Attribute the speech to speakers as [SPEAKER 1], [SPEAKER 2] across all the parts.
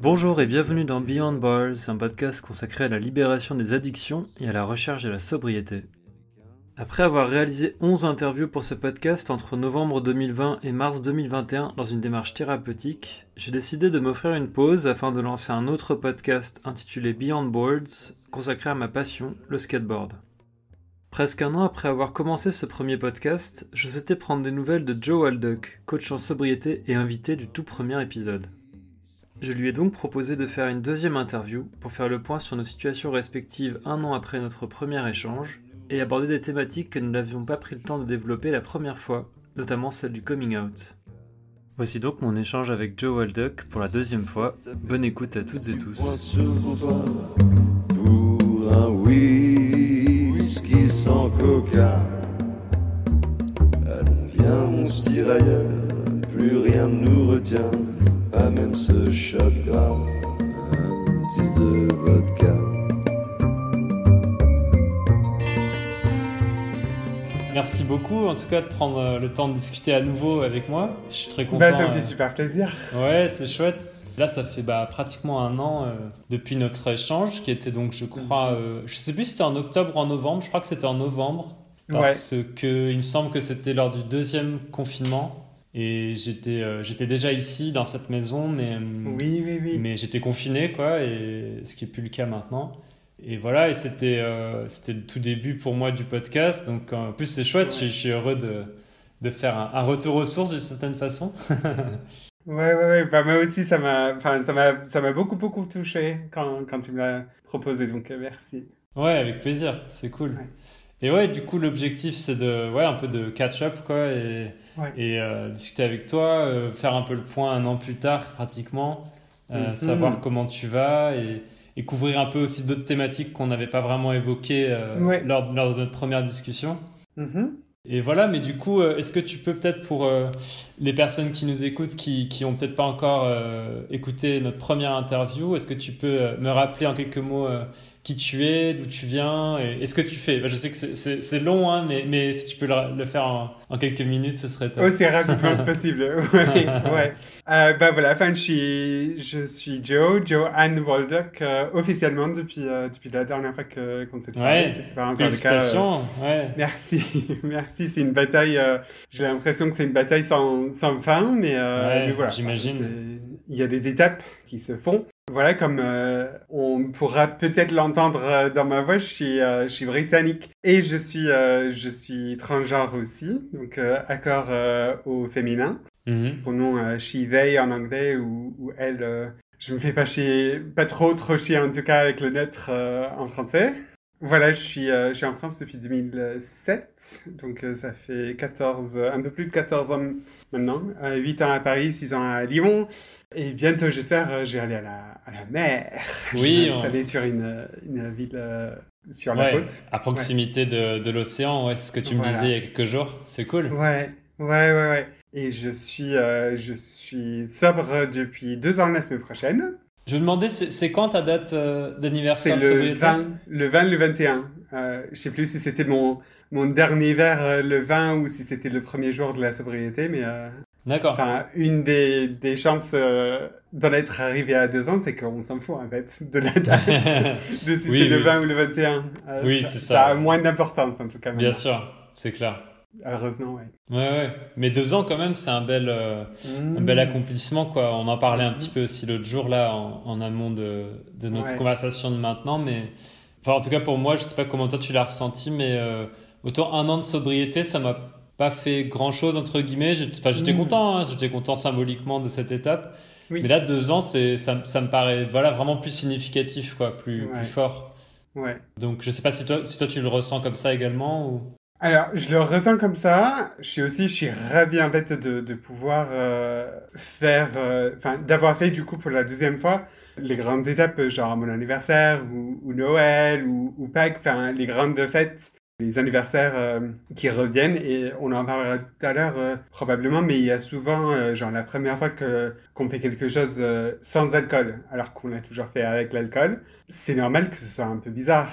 [SPEAKER 1] Bonjour et bienvenue dans Beyond Bars, un podcast consacré à la libération des addictions et à la recherche de la sobriété. Après avoir réalisé 11 interviews pour ce podcast entre novembre 2020 et mars 2021 dans une démarche thérapeutique, j'ai décidé de m'offrir une pause afin de lancer un autre podcast intitulé Beyond Boards, consacré à ma passion, le skateboard. Presque un an après avoir commencé ce premier podcast, je souhaitais prendre des nouvelles de Joe Walduck, coach en sobriété et invité du tout premier épisode. Je lui ai donc proposé de faire une deuxième interview pour faire le point sur nos situations respectives un an après notre premier échange et aborder des thématiques que nous n'avions pas pris le temps de développer la première fois, notamment celle du coming out. Voici donc mon échange avec Joe Walduck pour la deuxième fois. Bonne écoute à toutes et tous.
[SPEAKER 2] Pas même ce shot gras, un petit de vodka.
[SPEAKER 1] Merci beaucoup en tout cas de prendre euh, le temps de discuter à nouveau avec moi. Je suis très content.
[SPEAKER 3] Bah, ça me fait
[SPEAKER 1] euh,
[SPEAKER 3] super plaisir.
[SPEAKER 1] Ouais, c'est chouette. Là, ça fait bah, pratiquement un an euh, depuis notre échange, qui était donc, je crois, euh, je sais plus si c'était en octobre ou en novembre. Je crois que c'était en novembre, parce que il me semble que c'était lors du deuxième confinement. Et j'étais euh, j'étais déjà ici dans cette maison, mais euh,
[SPEAKER 3] Oui, oui, oui.
[SPEAKER 1] mais j'étais confiné, quoi, et ce qui est plus le cas maintenant. Et voilà, et c'était euh, c'était le tout début pour moi du podcast. Donc en plus, c'est chouette. Je, suis- je suis heureux de de faire un, un retour aux sources d'une certaine façon.
[SPEAKER 3] Ouais, ouais, ouais. Bah, moi aussi, ça m'a, enfin, ça m'a, ça m'a beaucoup, beaucoup touché quand, quand tu me l'as proposé. Donc, merci.
[SPEAKER 1] Ouais, avec plaisir, c'est cool.
[SPEAKER 3] Ouais.
[SPEAKER 1] Et ouais, du coup, l'objectif, c'est de, ouais, un peu de catch-up, quoi, et,
[SPEAKER 3] Ouais.
[SPEAKER 1] et euh, discuter avec toi, euh, faire un peu le point un an plus tard, pratiquement, euh,
[SPEAKER 3] Mhm.
[SPEAKER 1] savoir comment tu vas, et, et couvrir un peu aussi d'autres thématiques qu'on n'avait pas vraiment évoquées
[SPEAKER 3] Ouais.
[SPEAKER 1] lors, lors de notre première discussion.
[SPEAKER 3] Mhm.
[SPEAKER 1] Et voilà, mais du coup, est-ce que tu peux peut-être pour les personnes qui nous écoutent, qui, qui ont peut-être pas encore écouté notre première interview, est-ce que tu peux me rappeler en quelques mots qui tu es, d'où tu viens et, et ce que tu fais Bah, Je sais que c'est- long, hein, mais, mais si tu peux le, le faire en, en quelques minutes, ce serait top.
[SPEAKER 3] Aussi rapidement que possible. Ouais, ouais. Euh, bah voilà, enfin, je suis, je suis Joe, Joe Anne Waldock, euh, officiellement depuis, euh, depuis la dernière fois que, qu'on s'est parlé.
[SPEAKER 1] Ouais,
[SPEAKER 3] encore le cas. euh,
[SPEAKER 1] Félicitations. Ouais.
[SPEAKER 3] Merci, merci. C'est une bataille. euh, J'ai l'impression que c'est une bataille sans, sans fin, mais, euh,
[SPEAKER 1] Ouais,
[SPEAKER 3] mais voilà.
[SPEAKER 1] j'imagine.
[SPEAKER 3] Il y a des étapes qui se font. Voilà, comme euh, on pourra peut-être l'entendre euh, dans ma voix, je suis, euh, je suis britannique et je suis, euh, je suis transgenre aussi, donc euh, accord euh, au féminin.
[SPEAKER 1] Mhm.
[SPEAKER 3] Pronom euh, she, they en anglais ou, ou elle. euh, je me fais pas chier, pas trop trop chier en tout cas avec le neutre euh, en français. Voilà, je suis, euh, je suis en France depuis 2007, donc euh, ça fait 14, euh, un peu plus de 14 ans maintenant. Euh, 8 ans à Paris, 6 ans à Lyon. Et bientôt, j'espère, euh, je vais aller à la, à la mer.
[SPEAKER 1] Oui,
[SPEAKER 3] Je vais
[SPEAKER 1] on-
[SPEAKER 3] m'installer sur une, une ville euh, sur la
[SPEAKER 1] Ouais,
[SPEAKER 3] côte.
[SPEAKER 1] à proximité de, de l'océan, ouais, c'est ce que tu me
[SPEAKER 3] Voilà.
[SPEAKER 1] disais il y a quelques jours. C'est cool.
[SPEAKER 3] Ouais, ouais, ouais, ouais. Et je suis, euh, je suis sobre depuis deux ans la semaine prochaine.
[SPEAKER 1] Je me demandais, c'est c'est quand ta date euh,
[SPEAKER 3] C'est
[SPEAKER 1] d'anniversaire de
[SPEAKER 3] le
[SPEAKER 1] sobriété
[SPEAKER 3] 20, le 20, le 21. Euh, je sais plus si c'était mon, mon dernier verre euh, le 20 ou si c'était le premier jour de la sobriété, mais euh,
[SPEAKER 1] D'accord.
[SPEAKER 3] enfin, une des, des chances d'en être arrivé à deux ans, c'est qu'on s'en fout en fait de la date, de si
[SPEAKER 1] Oui,
[SPEAKER 3] c'est le
[SPEAKER 1] oui.
[SPEAKER 3] 20 ou le 21. Euh,
[SPEAKER 1] Oui, c'est
[SPEAKER 3] Ça
[SPEAKER 1] ça.
[SPEAKER 3] a moins d'importance en tout cas.
[SPEAKER 1] Bien sûr, c'est clair.
[SPEAKER 3] Heureusement, ouais.
[SPEAKER 1] Ouais, ouais. Mais deux ans, quand même, c'est un bel, euh, un
[SPEAKER 3] Mmh.
[SPEAKER 1] bel accomplissement, quoi. On en parlait un petit peu aussi l'autre jour, là, en, en amont de, de notre
[SPEAKER 3] Ouais.
[SPEAKER 1] conversation de maintenant. Mais, enfin, en tout cas, pour moi, je sais pas comment toi tu l'as ressenti, mais euh, autant un an de sobriété, ça m'a pas fait grand chose, entre guillemets. Enfin, j'étais
[SPEAKER 3] Mhm.
[SPEAKER 1] content, hein. j'étais content symboliquement de cette étape.
[SPEAKER 3] Oui.
[SPEAKER 1] Mais là, deux ans, c'est, ça, me- ça me paraît, voilà, vraiment plus significatif, quoi, plus,
[SPEAKER 3] Ouais.
[SPEAKER 1] plus fort.
[SPEAKER 3] Ouais.
[SPEAKER 1] Donc, je sais pas si toi, si toi tu le ressens comme ça également ou?
[SPEAKER 3] Alors, je le ressens comme ça. Je suis aussi, je suis ravi en fait de, de pouvoir euh, faire, euh, enfin, d'avoir fait du coup pour la deuxième fois les grandes étapes, genre mon anniversaire ou, ou Noël ou, ou Pâques, enfin, les grandes fêtes, les anniversaires euh, qui reviennent et on en parlera tout à l'heure euh, probablement, mais il y a souvent, euh, genre la première fois que qu'on fait quelque chose sans alcool, alors qu'on l'a toujours fait avec l'alcool, c'est normal que ce soit un peu bizarre,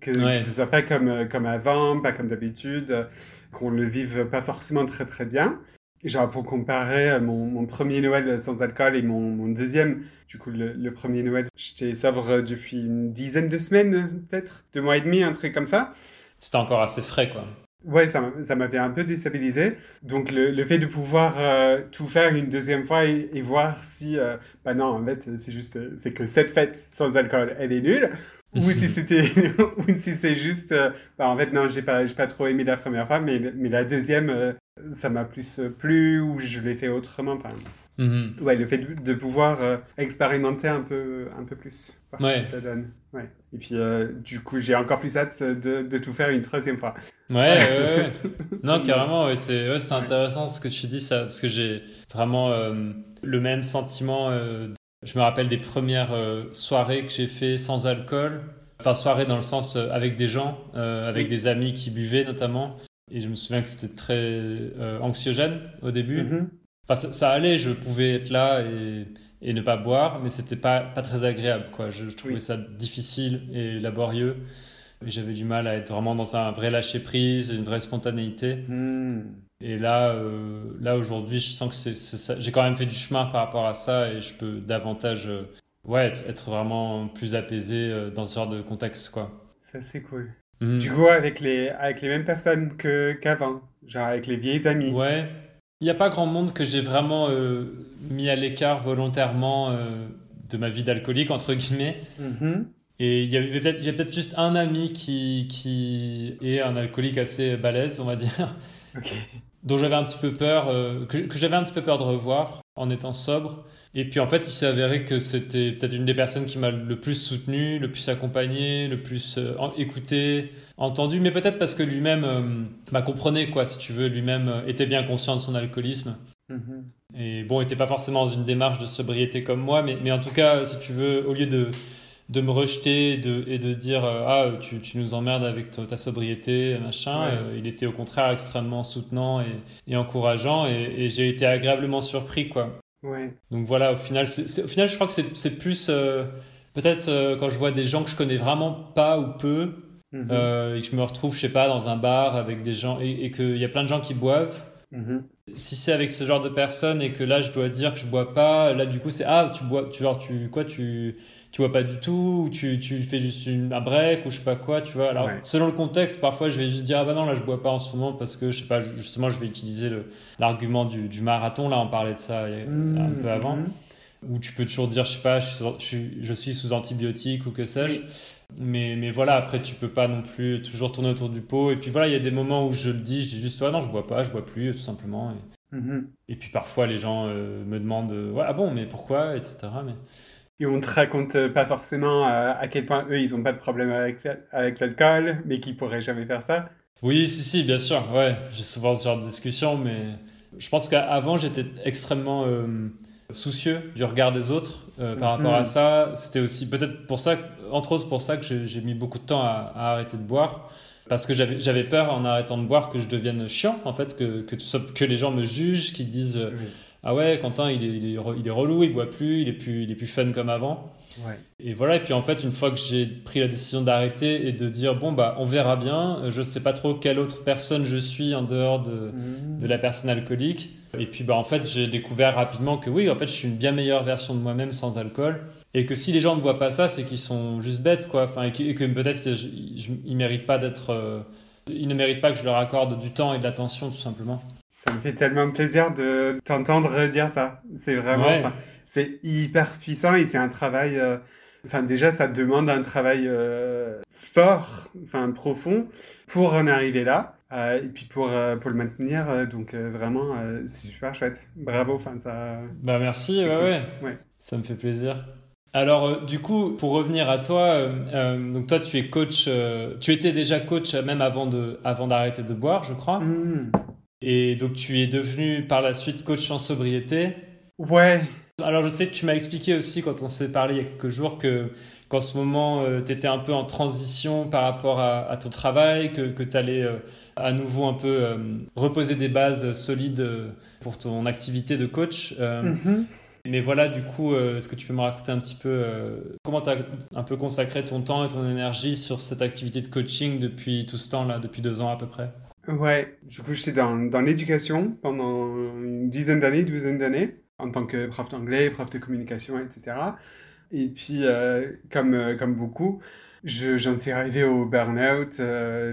[SPEAKER 3] que,
[SPEAKER 1] Ouais.
[SPEAKER 3] que ce soit pas comme, comme avant, pas comme d'habitude, qu'on le vive pas forcément très très bien. genre pour comparer mon, mon, premier Noël sans alcool et mon, mon deuxième, du coup le, le premier Noël, j'étais sobre depuis une dizaine de semaines peut-être, deux mois et demi, un truc comme ça.
[SPEAKER 1] C'était encore assez frais quoi.
[SPEAKER 3] Ouais, ça, ça m'avait un peu déstabilisé. Donc le, le fait de pouvoir euh, tout faire une deuxième fois et, et voir si, euh, bah non, en fait, c'est juste, c'est que cette fête sans alcool, elle est nulle. ou si c'était, ou si c'est juste, euh, bah en fait non, j'ai pas, j'ai pas trop aimé la première fois, mais, mais la deuxième, euh, ça m'a plus plu ou je l'ai fait autrement. Enfin, mm Ouais, le fait de, de pouvoir euh, expérimenter un peu, un peu plus, voir
[SPEAKER 1] ouais.
[SPEAKER 3] ce que ça donne. Ouais. Et puis, euh, du coup, j'ai encore plus hâte de, de, tout faire une troisième fois.
[SPEAKER 1] Ouais, ouais, ouais. non, carrément, ouais, c'est ouais, intéressant ce que tu dis, ça, parce que j'ai vraiment euh, le même sentiment. Euh, je me rappelle des premières soirées que j'ai fait sans alcool. Enfin, soirées dans le sens avec des gens, avec oui. des amis qui buvaient notamment. Et je me souviens que c'était très anxiogène au début. Mm -hmm. Enfin, ça, ça, allait, je pouvais être là et, et ne pas boire, mais c'était pas, pas très agréable, quoi. Je, je trouvais oui. ça difficile et laborieux. Et j'avais du mal à être vraiment dans un vrai lâcher-prise, une vraie spontanéité.
[SPEAKER 3] Mm.
[SPEAKER 1] Et là, euh, là aujourd'hui, je sens que c'est ça. J'ai quand même fait du chemin par rapport à ça et je peux davantage euh, ouais, être, être, vraiment plus apaisé euh, dans ce genre de contexte, quoi.
[SPEAKER 3] Ça, c'est cool. Mm. Du coup, avec les, avec les mêmes personnes qu'avant, qu genre avec les vieilles amies.
[SPEAKER 1] Ouais. Il n'y a pas grand monde que j'ai vraiment euh, mis à l'écart volontairement euh, de ma vie d'alcoolique, entre guillemets.
[SPEAKER 3] Mm -hmm.
[SPEAKER 1] Et il y avait peut-être peut, peut juste un ami qui, qui est un alcoolique assez balèze, on va dire,
[SPEAKER 3] okay.
[SPEAKER 1] dont j'avais un petit peu peur, euh, que, que j'avais un petit peu peur de revoir en étant sobre. Et puis en fait, il s'est avéré que c'était peut-être une des personnes qui m'a le plus soutenu, le plus accompagné, le plus euh, écouté, entendu, mais peut-être parce que lui-même euh, m'a comprenait, quoi, si tu veux, lui-même euh, était bien conscient de son alcoolisme.
[SPEAKER 3] Mm -hmm.
[SPEAKER 1] Et bon, il n'était pas forcément dans une démarche de sobriété comme moi, mais, mais en tout cas, si tu veux, au lieu de, de me rejeter de, et de dire euh, Ah, tu, tu, nous emmerdes avec ta, ta sobriété, machin,
[SPEAKER 3] ouais.
[SPEAKER 1] il était au contraire extrêmement soutenant et, et encourageant, et, et j'ai été agréablement surpris, quoi.
[SPEAKER 3] Ouais.
[SPEAKER 1] Donc voilà, au final, c est, c est, au final je crois que c'est plus. Euh, Peut-être euh, quand je vois des gens que je connais vraiment pas ou peu,
[SPEAKER 3] Mm -hmm.
[SPEAKER 1] euh, et que je me retrouve, je sais pas, dans un bar avec des gens et, et qu'il y a plein de gens qui boivent.
[SPEAKER 3] Mm -hmm.
[SPEAKER 1] Si c'est avec ce genre de personnes et que là je dois dire que je bois pas, là du coup c'est ah tu bois, tu genre tu quoi tu tu bois pas du tout ou tu, tu fais juste une, un break ou je sais pas quoi tu vois. Alors
[SPEAKER 3] ouais.
[SPEAKER 1] selon le contexte parfois je vais juste dire ah bah non là je bois pas en ce moment parce que je sais pas justement je vais utiliser l'argument du, du, marathon. Là on parlait de ça un peu avant.
[SPEAKER 3] Mhm.
[SPEAKER 1] où tu peux toujours dire je sais pas je suis, je suis sous antibiotiques ou que sais-je. Mais, mais voilà après tu peux pas non plus toujours tourner autour du pot. Et puis voilà il y a des moments où je le dis je dis juste ouais non je bois pas je bois plus tout simplement. Et,
[SPEAKER 3] mm -hmm.
[SPEAKER 1] et puis parfois les gens euh, me demandent ouais, ah bon mais pourquoi etc mais
[SPEAKER 3] et on te raconte pas forcément à, à quel point eux ils ont pas de problème avec, avec l'alcool mais qu'ils pourraient jamais faire ça
[SPEAKER 1] oui si si bien sûr ouais j'ai souvent ce genre de discussion mais je pense qu'avant j'étais extrêmement euh, soucieux du regard des autres euh, par rapport
[SPEAKER 3] Mhm.
[SPEAKER 1] à ça. C'était aussi peut-être pour ça, entre autres pour ça que j'ai mis beaucoup de temps à, à arrêter de boire. Parce que j'avais peur en arrêtant de boire que je devienne chiant, en fait, que, que, les gens me jugent, qu'ils disent euh,
[SPEAKER 3] Oui.
[SPEAKER 1] Ah ouais, Quentin, il est, il, est, il est relou, il boit plus, il est plus, il est plus fun comme avant.
[SPEAKER 3] Ouais.
[SPEAKER 1] Et voilà, et puis en fait, une fois que j'ai pris la décision d'arrêter et de dire Bon, bah, on verra bien, je sais pas trop quelle autre personne je suis en dehors de,
[SPEAKER 3] Mhm.
[SPEAKER 1] de la personne alcoolique. Et puis bah, en fait, j'ai découvert rapidement que oui, en fait, je suis une bien meilleure version de moi-même sans alcool. Et que si les gens ne voient pas ça, c'est qu'ils sont juste bêtes, quoi. Enfin, et que, peut-être ils méritent pas d'être. euh, ils ne méritent pas que je leur accorde du temps et de l'attention, tout simplement.
[SPEAKER 3] Ça me fait tellement plaisir de t'entendre dire ça. C'est vraiment,
[SPEAKER 1] Ouais.
[SPEAKER 3] c'est hyper puissant et c'est un travail. euh, Enfin, déjà, ça demande un travail euh, fort, enfin profond, pour en arriver là. euh, et puis pour, pour le maintenir, donc vraiment, c'est super chouette. Bravo, enfin ça.
[SPEAKER 1] Bah merci, ouais,
[SPEAKER 3] cool.
[SPEAKER 1] ouais.
[SPEAKER 3] Ouais.
[SPEAKER 1] Ça me fait plaisir. Alors, euh, du coup, pour revenir à toi, euh, euh, donc toi, tu es coach, tu étais déjà coach même avant de, avant d'arrêter de boire, je crois.
[SPEAKER 3] Mmh.
[SPEAKER 1] Et donc, tu es devenu par la suite coach en sobriété.
[SPEAKER 3] Ouais.
[SPEAKER 1] Alors, je sais que tu m'as expliqué aussi quand on s'est parlé il y a quelques jours que qu'en ce moment, tu étais un peu en transition par rapport à, à ton travail, que, que tu allais euh, à nouveau un peu euh, reposer des bases solides euh, pour ton activité de coach. Euh,
[SPEAKER 3] Mhm.
[SPEAKER 1] Mais voilà, du coup, euh, est-ce que tu peux me raconter un petit peu euh, comment tu as un peu consacré ton temps et ton énergie sur cette activité de coaching depuis tout ce temps-là, depuis deux ans à peu près?
[SPEAKER 3] Ouais, du coup, j'étais dans, dans l'éducation pendant une dizaine d'années, douzaine d'années, en tant que prof d'anglais, prof de communication, etc. Et puis, euh, comme, euh, comme beaucoup, je, j'en suis arrivé au burn-out. euh,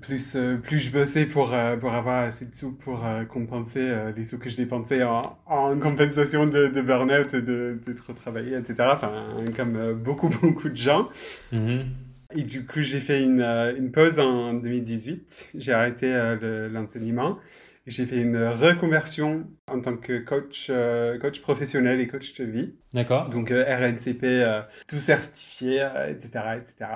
[SPEAKER 3] plus, plus je bossais pour, pour avoir assez de sous pour compenser les sous que je dépensais en, en compensation de, de burn-out, de, de trop travailler, etc. Enfin, comme beaucoup, beaucoup de gens.
[SPEAKER 1] Mhm.
[SPEAKER 3] Et du coup, j'ai fait une, euh, une pause en 2018. J'ai arrêté euh, le- l'enseignement. J'ai fait une reconversion en tant que coach, euh, coach professionnel et coach de vie.
[SPEAKER 1] D'accord.
[SPEAKER 3] Donc euh, RNCP, tout certifié, etc., etc.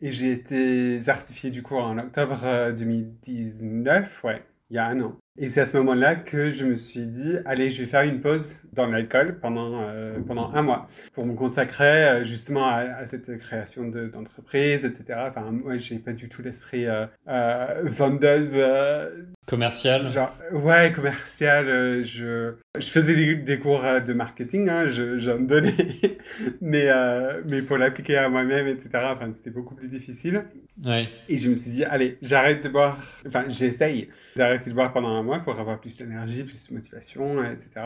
[SPEAKER 3] Et j'ai été certifié du coup en octobre euh, 2019, ouais, il y a un an. Et c'est à ce moment-là que je me suis dit, allez, je vais faire une pause dans l'alcool pendant, euh, pendant un mois pour me consacrer euh, justement à, à cette création de- d'entreprise, etc. Enfin, moi, j'ai pas du tout l'esprit euh, euh, vendeuse, euh,
[SPEAKER 1] Commercial.
[SPEAKER 3] Genre, ouais, commercial, euh, je, je faisais des, des cours euh, de marketing, hein, je, j'en donnais, mais, euh, mais pour l'appliquer à moi-même, etc., enfin, c'était beaucoup plus difficile.
[SPEAKER 1] Ouais.
[SPEAKER 3] Et je me suis dit, allez, j'arrête de boire, enfin, j'essaye d'arrêter de boire pendant un mois pour avoir plus d'énergie, plus de motivation, etc.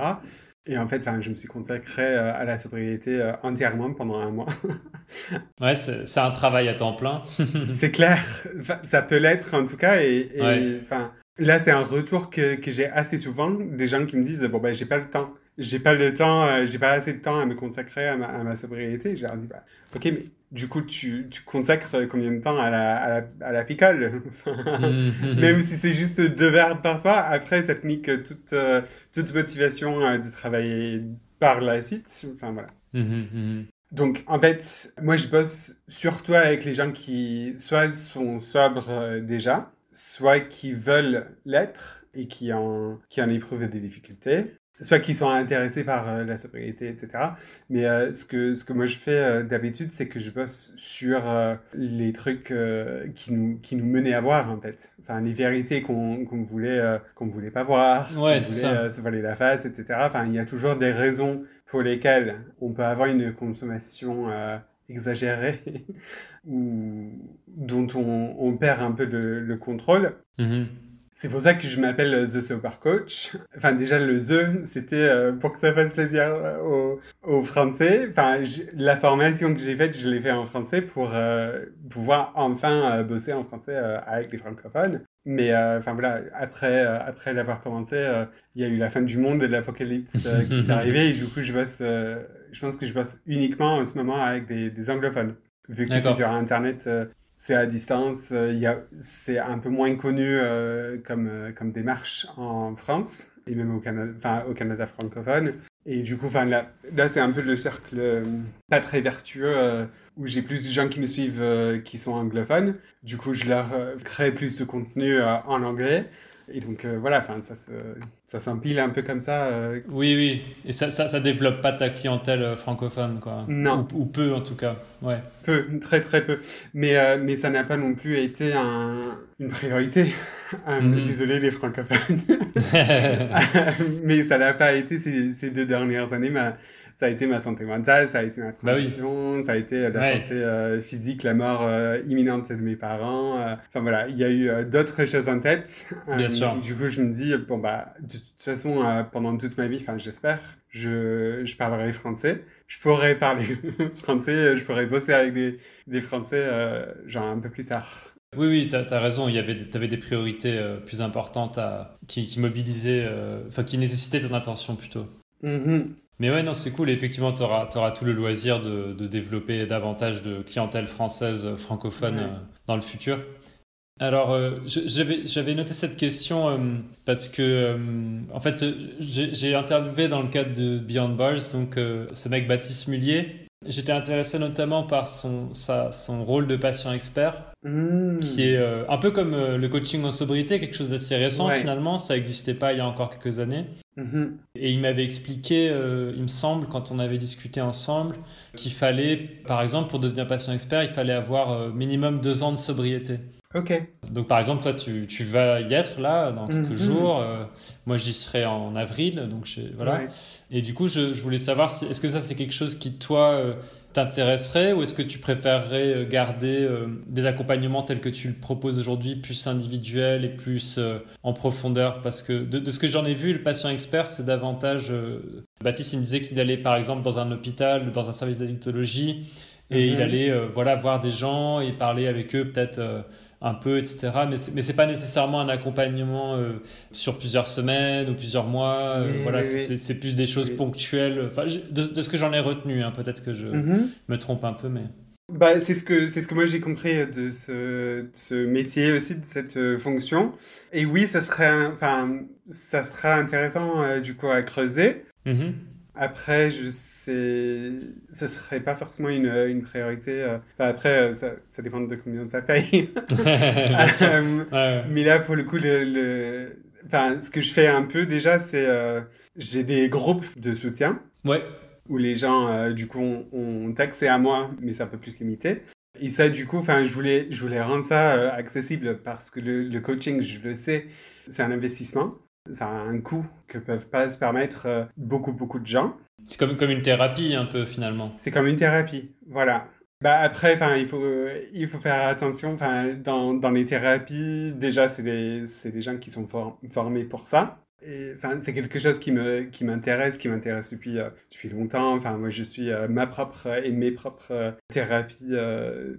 [SPEAKER 3] Et en fait, enfin, je me suis consacré à la sobriété entièrement pendant un mois.
[SPEAKER 1] Ouais, c'est c'est un travail à temps plein.
[SPEAKER 3] C'est clair, Enfin, ça peut l'être en tout cas, et, et,
[SPEAKER 1] Ouais.
[SPEAKER 3] enfin, là c'est un retour que, que j'ai assez souvent, des gens qui me disent, bon ben j'ai pas le temps, j'ai pas le temps, euh, j'ai pas assez de temps à me consacrer à ma, à ma sobriété, je leur dis, bah, ok, mais du coup tu, tu consacres combien de temps à la, à la, à la picole? Même si c'est juste deux verres par soir, après ça te nique toute, euh, toute motivation euh, de travailler par la suite, enfin voilà.
[SPEAKER 1] Mhm, mhm.
[SPEAKER 3] Donc, en fait, moi, je bosse surtout avec les gens qui soit sont sobres déjà, soit qui veulent l'être et qui en, qui en éprouvent des difficultés, soit qui sont intéressés par euh, la sobriété, etc. Mais euh, ce, que, ce que moi je fais euh, d'habitude, c'est que je bosse sur les trucs qui, nous, qui nous menaient à voir, en fait. Enfin, les vérités qu'on qu'on voulait, qu'on voulait pas voir,
[SPEAKER 1] Ouais,
[SPEAKER 3] qu'on se voiler la face, etc. Enfin, il y a toujours des raisons pour lesquelles on peut avoir une consommation euh, exagérée ou dont on, on perd un peu le, le contrôle.
[SPEAKER 1] Mhm.
[SPEAKER 3] C'est pour ça que je m'appelle The Sober Coach. Enfin, déjà, le The, c'était euh, pour que ça fasse plaisir euh, aux, aux Français. Enfin, la formation que j'ai faite, je l'ai fait en français pour euh, pouvoir enfin euh, bosser en français euh, avec les francophones. Mais enfin voilà, après, après l'avoir commencé, il y a eu la fin du monde et l'apocalypse qui est arrivé. Et du coup, je bosse, je pense que je bosse uniquement en ce moment avec des, des anglophones. Vu que c'est sur Internet, euh, c'est à distance, euh, c'est un peu moins connu euh, comme, euh, comme démarche en France et même au Canada, enfin, au Canada francophone. Et du coup, là, là c'est un peu le cercle euh, pas très vertueux euh, où j'ai plus de gens qui me suivent euh, qui sont anglophones. Du coup, je leur crée plus de contenu en anglais. Et donc euh, voilà, enfin, ça, ça s'empile un peu comme ça. euh,
[SPEAKER 1] Oui, oui. Et ça, ça, ça développe pas ta clientèle euh, francophone, quoi.
[SPEAKER 3] Non.
[SPEAKER 1] Ou, ou peu, en tout cas. Ouais.
[SPEAKER 3] Peu, très très peu. Mais, euh, mais ça n'a pas non plus été un, une priorité.
[SPEAKER 1] Mhm.
[SPEAKER 3] Désolé les francophones. mais ça n'a pas été ces, ces deux dernières années. Ma, ça a été ma santé mentale, ça a été ma
[SPEAKER 1] Bah oui.
[SPEAKER 3] transition, ça a été la
[SPEAKER 1] Ouais.
[SPEAKER 3] santé euh, physique, la mort euh, imminente de mes parents. euh. Enfin voilà, il y a eu d'autres choses en tête.
[SPEAKER 1] Bien sûr.
[SPEAKER 3] du coup, je me dis, bon bah, de toute façon, pendant toute ma vie, enfin j'espère, je, je parlerai français. Je pourrais parler français, je pourrais bosser avec des, des Français genre un peu plus tard.
[SPEAKER 1] Oui, oui, tu as, raison. Il y avait, avais des priorités euh, plus importantes à, qui, qui mobilisaient, euh, enfin, qui nécessitaient ton attention plutôt.
[SPEAKER 3] Mhm.
[SPEAKER 1] Mais ouais, non, c'est cool. Et effectivement, tu auras, tout le loisir de, de développer davantage de clientèle française euh, francophone
[SPEAKER 3] Ouais.
[SPEAKER 1] euh, dans le futur. Alors, euh, j'avais noté cette question euh, parce que, euh, en fait, j'ai interviewé dans le cadre de Beyond Bars, donc ce mec Baptiste Mullier. J'étais intéressé notamment par son, sa, son rôle de patient expert, Qui est euh, un peu comme euh, le coaching en sobriété, quelque chose d'assez récent
[SPEAKER 3] Ouais.
[SPEAKER 1] finalement. Ça n'existait pas il y a encore quelques années.
[SPEAKER 3] Mhm.
[SPEAKER 1] Et il m'avait expliqué, euh, il me semble, quand on avait discuté ensemble, qu'il fallait, par exemple, pour devenir patient expert, il fallait avoir minimum deux ans de sobriété.
[SPEAKER 3] Ok.
[SPEAKER 1] Donc, par exemple, toi, tu, tu vas y être là dans quelques
[SPEAKER 3] Mhm.
[SPEAKER 1] jours. moi, j'y serai en avril. Donc, voilà.
[SPEAKER 3] Ouais.
[SPEAKER 1] Et du coup, je, je voulais savoir, si- est-ce que ça, c'est quelque chose qui, toi, t'intéresserait ou est-ce que tu préférerais euh, garder euh, des accompagnements tels que tu le proposes aujourd'hui, plus individuels et plus en profondeur? Parce que de, ce que j'en ai vu, le patient expert, c'est davantage... Baptiste, il me disait qu'il allait par exemple dans un hôpital, dans un service d'addictologie, et il mhm. allait voilà, voir des gens et parler avec eux peut-être un peu, etc. Mais c'est, mais c'est pas nécessairement un accompagnement euh, sur plusieurs semaines ou plusieurs mois. Euh, voilà, c'est, plus des choses ponctuelles. Enfin, de, ce que j'en ai retenu, hein, peut-être que je mhm. me trompe un peu, mais.
[SPEAKER 3] Bah, c'est ce que c'est ce que moi j'ai compris de ce, ce, métier aussi de cette euh, fonction. Et oui, ça serait enfin ça sera intéressant du coup à creuser. Mhm. Après, je sais, ce serait pas forcément une, une priorité. Euh, enfin, après, euh, ça, ça, dépend de combien ça paye. Euh, mais là, pour le coup, le, le, enfin, ce que je fais un peu déjà, c'est j'ai des groupes de soutien.
[SPEAKER 1] Ouais.
[SPEAKER 3] Où les gens, du coup, ont, ont, accès à moi, mais c'est un peu plus limité. Et ça, du coup, enfin, je voulais, je voulais rendre ça accessible parce que le, le coaching, je le sais, c'est un investissement. Ça a un coût que peuvent pas se permettre euh, beaucoup, beaucoup de gens.
[SPEAKER 1] C'est comme, comme une thérapie un peu finalement.
[SPEAKER 3] C'est comme une thérapie, voilà. Bah après, il faut, euh, il faut faire attention. Dans, dans les thérapies, déjà, c'est des, des gens qui sont formés pour ça. C'est quelque chose qui m'intéresse, qui m'intéresse depuis, euh, depuis longtemps. Enfin, moi, je suis ma propre et mes propres thérapies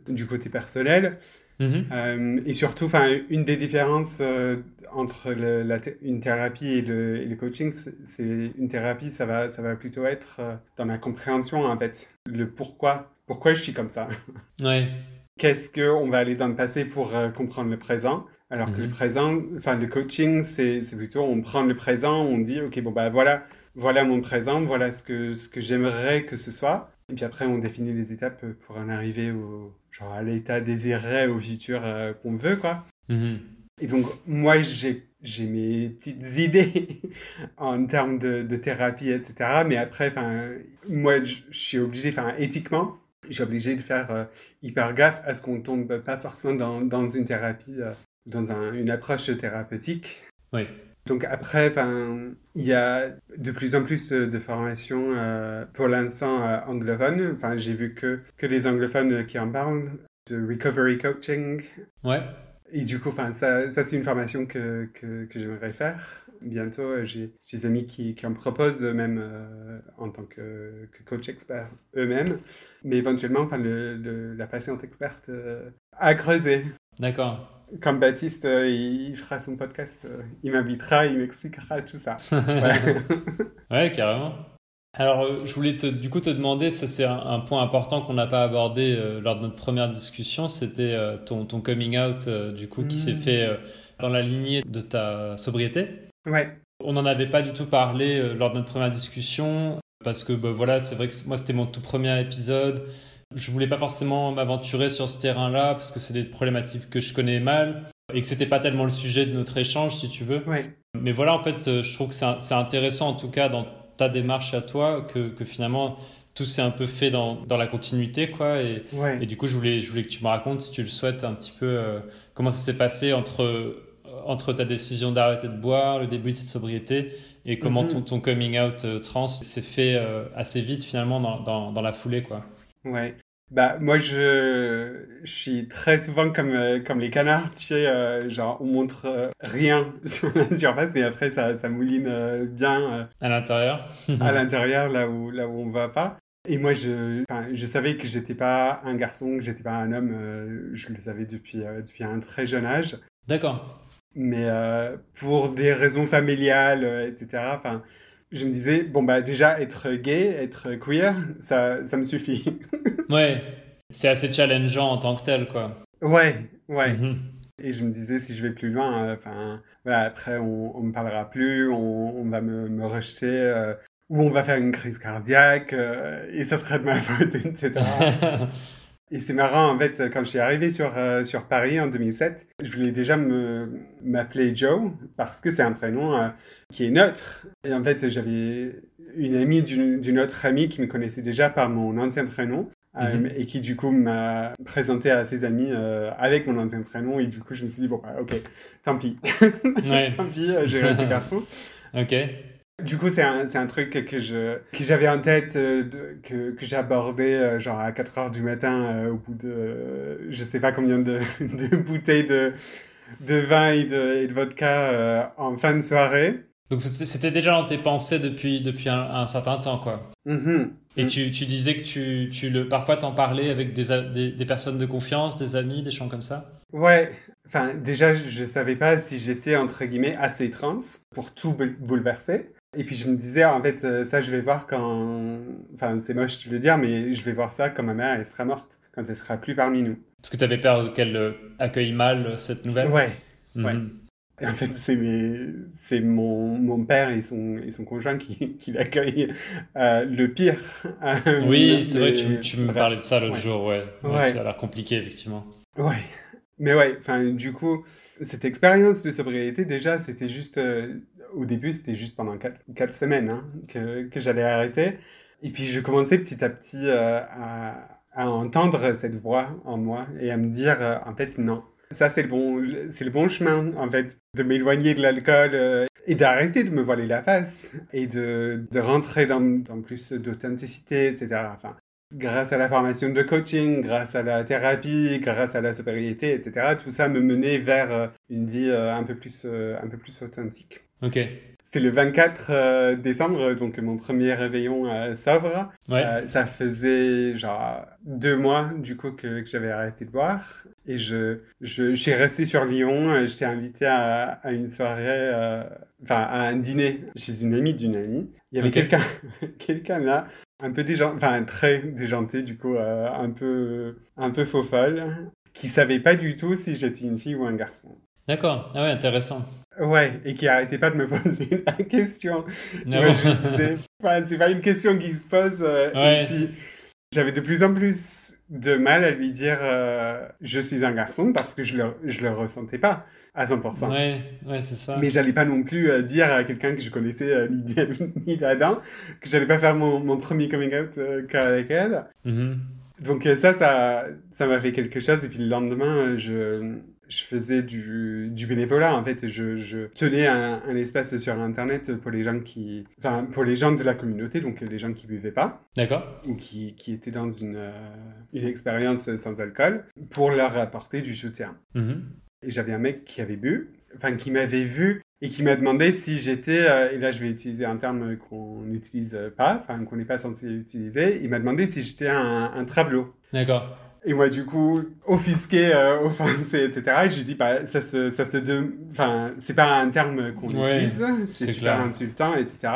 [SPEAKER 3] du côté personnel. Mhm. Euh, et surtout, une des différences euh, entre la une thérapie et le, et le coaching, c'est une thérapie, ça va, ça va plutôt être euh, dans la compréhension en fait, le pourquoi, pourquoi je suis comme ça?
[SPEAKER 1] Ouais.
[SPEAKER 3] Qu'est-ce que on va aller dans le passé pour comprendre le présent, alors que le mhm. présent, enfin, le coaching, c'est plutôt on prend le présent, on dit, ok, bon bah voilà, voilà mon présent, voilà ce que ce que j'aimerais que ce soit. Et puis après, on définit les étapes pour en arriver au, genre à l'état désiré, au futur euh, qu'on veut, quoi. Mm-hmm. Et donc, moi, j'ai, j'ai mes petites idées en termes de, de, thérapie, etc. Mais après, moi, je suis obligé, enfin, éthiquement, j'ai obligé de faire euh, hyper gaffe à ce qu'on tombe pas forcément dans, dans une thérapie, euh, dans un, une approche thérapeutique.
[SPEAKER 1] Oui.
[SPEAKER 3] Donc après, il y a de plus en plus de formations euh, pour l'instant euh, anglophones. Enfin, j'ai vu que, que les anglophones qui en parlent de recovery coaching.
[SPEAKER 1] Ouais.
[SPEAKER 3] Et du coup, enfin, ça, ça c'est une formation que, que, que j'aimerais faire. Bientôt, euh, j'ai des amis qui, qui en proposent même en tant que, que, coach expert eux-mêmes. Mais éventuellement, enfin, le, la patiente experte a creusé.
[SPEAKER 1] D'accord
[SPEAKER 3] comme Baptiste, euh, il fera son podcast, euh, il m'invitera, il m'expliquera tout ça.
[SPEAKER 1] ouais. carrément. Alors, euh, je voulais te, du coup te demander, ça c'est un, point important qu'on n'a pas abordé lors de notre première discussion, c'était ton, ton, coming out, du coup, qui s'est hmm. fait dans la lignée de ta sobriété.
[SPEAKER 3] Ouais.
[SPEAKER 1] On n'en avait pas du tout parlé lors de notre première discussion, parce que bah, voilà, c'est vrai que moi c'était mon tout premier épisode je voulais pas forcément m'aventurer sur ce terrain-là parce que c'est des problématiques que je connais mal et que c'était pas tellement le sujet de notre échange, si tu veux. Mais voilà, en fait, euh, je trouve que c'est intéressant, en tout cas, dans ta démarche à toi, que, que finalement, tout s'est un peu fait dans, dans, la continuité, quoi. Et, et, du coup, je voulais, je voulais que tu me racontes, si tu le souhaites, un petit peu euh, comment ça s'est passé entre, euh, entre ta décision d'arrêter de boire, le début de cette sobriété, et comment mhm. ton, ton, coming out trans s'est fait assez vite, finalement, dans, dans, dans la foulée, quoi.
[SPEAKER 3] Ouais. Bah, moi, je, je suis très souvent comme, euh, comme les canards, tu sais, euh, genre, on montre euh, rien sur la surface, mais après, ça, ça mouline bien.
[SPEAKER 1] à l'intérieur
[SPEAKER 3] À l'intérieur, là où, là où on va pas. Et moi, je, je savais que j'étais pas un garçon, que j'étais pas un homme, je le savais depuis, depuis un très jeune âge.
[SPEAKER 1] D'accord.
[SPEAKER 3] Mais pour des raisons familiales, etc., enfin, je me disais, bon, bah déjà, être gay, être queer, ça, ça me suffit.
[SPEAKER 1] ouais, c'est assez challengeant en tant que tel, quoi.
[SPEAKER 3] Ouais, ouais. Mhm. Et je me disais, si je vais plus loin, euh, enfin, voilà, après, on, on me parlera plus, on, on va me, me rejeter, euh, ou on va faire une crise cardiaque, euh, et ça serait de ma faute, etc. Et c'est marrant, en fait, quand je suis arrivé sur, euh, sur Paris en 2007, je voulais déjà m'appeler Joe parce que c'est un prénom euh, qui est neutre. Et en fait, j'avais une amie d'une autre amie qui me connaissait déjà par mon ancien prénom. Euh, mhm. et qui du coup m'a présenté à ses amis avec mon ancien prénom et du coup je me suis dit bon bah ok tant pis tant pis j'ai resté garçon
[SPEAKER 1] ok
[SPEAKER 3] du coup, c'est un, un truc que je que j'avais en tête, euh, de- que, que abordé euh, genre à 4 heures du matin euh, au bout de je sais pas combien de, de bouteilles de, de vin et de, et de vodka en fin de soirée.
[SPEAKER 1] Donc c'était déjà dans tes pensées depuis, depuis un, un certain temps, quoi.
[SPEAKER 3] Mhm.
[SPEAKER 1] Et
[SPEAKER 3] Mm.
[SPEAKER 1] tu, tu disais que tu, tu le, parfois t'en parlais avec des, a- des, des personnes de confiance, des amis, des gens comme ça
[SPEAKER 3] Ouais, enfin déjà je, je savais pas si j'étais entre guillemets assez trans pour tout boul- bouleverser. Et puis je me disais en fait euh, ça je vais voir quand, enfin c'est moche de le dire mais je vais voir ça quand ma mère elle sera morte, quand elle sera plus parmi nous.
[SPEAKER 1] Parce que tu avais peur qu'elle euh, accueille mal euh, cette nouvelle?
[SPEAKER 3] Ouais.
[SPEAKER 1] Mhm.
[SPEAKER 3] ouais. Et en fait, c'est mes- mon, mon père et son, et son conjoint qui, qui l'accueillent euh, le pire.
[SPEAKER 1] Oui, c'est vrai, tu, tu me
[SPEAKER 3] bref.
[SPEAKER 1] parlais de ça l'autre
[SPEAKER 3] Ouais.
[SPEAKER 1] jour, ouais. Ouais,
[SPEAKER 3] Ouais.
[SPEAKER 1] Ça a l'air compliqué, effectivement.
[SPEAKER 3] Ouais. Mais ouais, enfin, du coup, cette expérience de sobriété, déjà, c'était juste, euh, au début, c'était juste pendant quatre, quatre semaines hein, que, que j'allais arrêter. Et puis, je commençais petit à petit euh, à, entendre cette voix en moi et à me dire, euh, en fait, non. Ça, c'est le bon, c'est le bon chemin, en fait, de m'éloigner de l'alcool et d'arrêter de me voiler la face et de, rentrer dans, plus d'authenticité, etc. grâce à la formation de coaching, grâce à la thérapie, grâce à la sobriété, etc., tout ça me menait vers euh, une vie euh, un peu plus, euh, un peu plus authentique.
[SPEAKER 1] Ok.
[SPEAKER 3] C'est le 24 euh, décembre, donc mon premier réveillon sobre.
[SPEAKER 1] Ouais.
[SPEAKER 3] Euh, ça faisait genre deux mois du coup que, que j'avais arrêté de boire. Et je, je, je suis resté sur Lyon. J'étais invité à, à une soirée, euh, enfin à un dîner chez une amie d'une amie. Il y avait quelqu'un quelqu'un là, un peu déjanté, enfin très déjanté du coup, euh, un peu, un peu faux folle, qui savait pas du tout si j'étais une fille ou un garçon.
[SPEAKER 1] D'accord. Ah ouais, intéressant.
[SPEAKER 3] Ouais, et qui arrêtait pas de me poser la question.
[SPEAKER 1] Ah
[SPEAKER 3] Ouais, c'est pas une question qui se pose. euh,
[SPEAKER 1] Ouais.
[SPEAKER 3] Et puis, j'avais de plus en plus de mal à lui dire euh, je suis un garçon parce que je le, je le ressentais pas à 100%.
[SPEAKER 1] Ouais, ouais, c'est ça.
[SPEAKER 3] Mais j'allais pas non plus euh, dire à quelqu'un que je connaissais euh, ni d'Adam que j'allais pas faire mon, mon premier coming out euh, qu'avec elle.
[SPEAKER 1] Mhm.
[SPEAKER 3] Donc ça, ça, ça m'a fait quelque chose. Et puis le lendemain, je, je faisais du, du bénévolat. En fait, je, je tenais un, un espace sur Internet pour les gens qui, enfin, pour les gens de la communauté, donc les gens qui buvaient pas
[SPEAKER 1] D'accord.
[SPEAKER 3] ou qui, qui étaient dans une, euh, une expérience sans alcool, pour leur apporter du soutien.
[SPEAKER 1] Mhm.
[SPEAKER 3] Et j'avais un mec qui avait bu, enfin qui m'avait vu et qui m'a demandé si j'étais, euh, et là je vais utiliser un terme qu'on n'utilise pas, enfin qu'on n'est pas censé utiliser, il m'a demandé si j'étais un, un.
[SPEAKER 1] D'accord.
[SPEAKER 3] Et moi, du coup, offusqué, euh, offensé, etc. Et je lui dis, bah, ça se, ça se de... enfin, c'est pas un terme qu'on
[SPEAKER 1] Ouais,
[SPEAKER 3] utilise, c'est super
[SPEAKER 1] clair.
[SPEAKER 3] insultant, etc.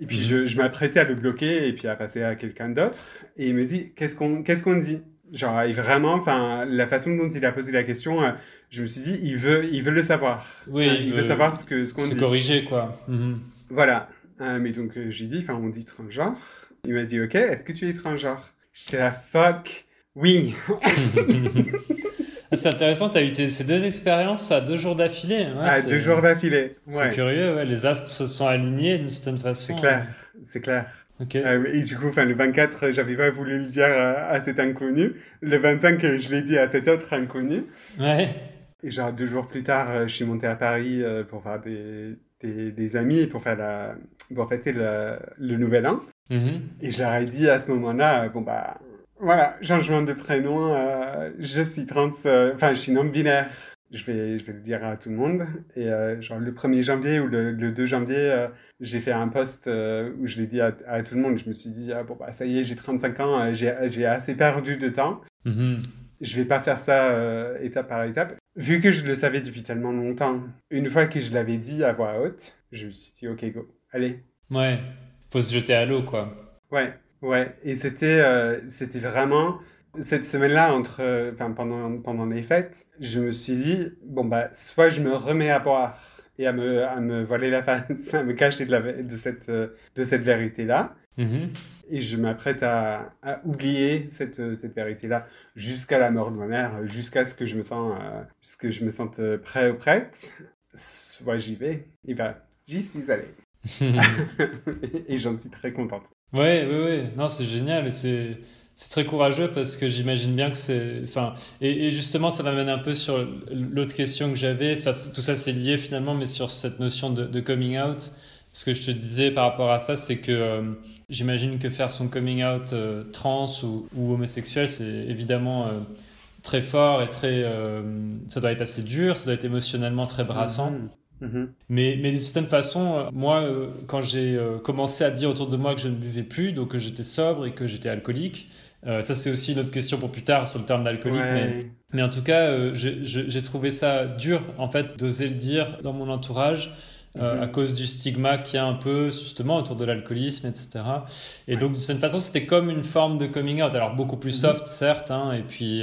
[SPEAKER 3] Et puis,
[SPEAKER 1] Mhm.
[SPEAKER 3] je, je m'apprêtais à le bloquer et puis à passer à quelqu'un d'autre. Et il me dit, qu'est-ce qu'on, qu'est-ce qu'on dit? Genre, et vraiment, enfin, la façon dont il a posé la question, euh, je me suis dit, il veut, il veut le savoir.
[SPEAKER 1] Oui,
[SPEAKER 3] Euh,
[SPEAKER 1] il
[SPEAKER 3] il veut
[SPEAKER 1] veut
[SPEAKER 3] savoir ce que, ce qu'on
[SPEAKER 1] Se
[SPEAKER 3] dit.
[SPEAKER 1] corriger, quoi. Mhm.
[SPEAKER 3] Voilà. Euh, mais donc, euh, je lui dis, enfin, on dit transgenre. Il m'a dit, ok, est-ce que tu es transgenre? J'étais la fuck. Oui.
[SPEAKER 1] C'est intéressant, tu as eu ces deux expériences à deux jours d'affilée. Ouais,
[SPEAKER 3] à deux jours d'affilée.
[SPEAKER 1] C'est curieux, ouais. les astres se sont alignés d'une certaine façon.
[SPEAKER 3] C'est clair, c'est clair. Euh, et du coup, enfin, le 24, euh, j'avais pas voulu le dire à, à cet inconnu. Le 25, euh, je l'ai dit à cet autre inconnu.
[SPEAKER 1] Ouais.
[SPEAKER 3] Et genre, deux jours plus tard, euh, je suis monté à Paris euh, pour faire des, des, des amis, pour faire la, pour fêter le, le nouvel an.
[SPEAKER 1] Mhm.
[SPEAKER 3] Et je leur ai dit à ce moment-là, euh, bon bah, voilà, changement de prénom, euh, je suis trans, euh, enfin, je suis non-binaire. Je vais, je vais le dire à tout le monde. Et euh, genre, le 1er janvier ou le, le 2 janvier, j'ai fait un post où je l'ai dit à, à tout le monde. Je me suis dit, ah, bon, bah, ça y est, j'ai 35 ans, j'ai assez perdu de temps.
[SPEAKER 1] Mhm.
[SPEAKER 3] Je vais pas faire ça euh, étape par étape. Vu que je le savais depuis tellement longtemps, une fois que je l'avais dit à voix haute, je me suis dit, ok, go, allez,
[SPEAKER 1] Ouais. Faut se jeter à l'eau, quoi.
[SPEAKER 3] Ouais, ouais. Et c'était euh, c'était vraiment cette semaine-là entre euh, enfin pendant pendant les fêtes, je me suis dit bon bah soit je me remets à boire et à me à me voiler la face, à me cacher de la de cette euh, de cette vérité-là
[SPEAKER 1] Mhm.
[SPEAKER 3] et je m'apprête à, à oublier cette cette vérité-là jusqu'à la mort de ma mère, jusqu'à ce que je me sens euh, que je me sente prêt ou prête. Soit j'y vais. Et ben j'y suis allé et j'en suis très contente.
[SPEAKER 1] Ouais, ouais, ouais. Non, c'est génial c'est c'est très courageux parce que j'imagine bien que c'est. Enfin, et, et justement, ça m'amène un peu sur l'autre question que j'avais. Tout ça, c'est lié finalement, mais sur cette notion de, coming out. ce que je te disais par rapport à ça, c'est que j'imagine que faire son coming out trans ou, homosexuel, c'est évidemment très fort et très. ça doit être assez dur, ça doit être émotionnellement très brassant. Mm-hmm. Mm-hmm. Mais, mais d'une certaine façon, moi, quand j'ai commencé à dire autour de moi que je ne buvais plus, donc que j'étais sobre et que j'étais alcoolique, euh, ça, c'est aussi une autre question pour plus tard sur le terme d'alcoolique. Mais, mais, en tout cas, euh, j'ai trouvé ça dur, en fait, d'oser le dire dans mon entourage. Euh, mhm. à cause du stigma qu'il y a un peu justement autour de l'alcoolisme, etc. Et donc de cette façon, c'était comme une forme de coming out. Alors beaucoup plus mhm. soft, certes, hein, et puis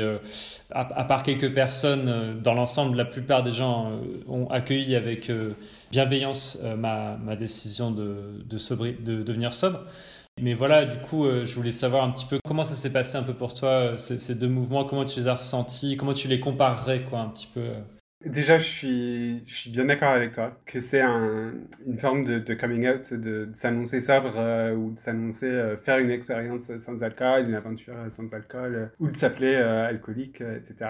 [SPEAKER 1] à, part quelques personnes, dans l'ensemble, la plupart des gens ont accueilli avec bienveillance ma, ma, décision de, de, de devenir sobre. Mais voilà, du coup, euh, je voulais savoir un petit peu comment ça s'est passé un peu pour toi, euh, ces, deux mouvements, comment tu les as ressentis, comment tu les comparerais, quoi, un petit peu. Euh.
[SPEAKER 3] Déjà, je suis, je suis bien d'accord avec toi que c'est un, une forme de, coming out, de, s'annoncer sobre ou de s'annoncer faire une expérience sans alcool, une aventure sans alcool, ou de s'appeler alcoolique, etc.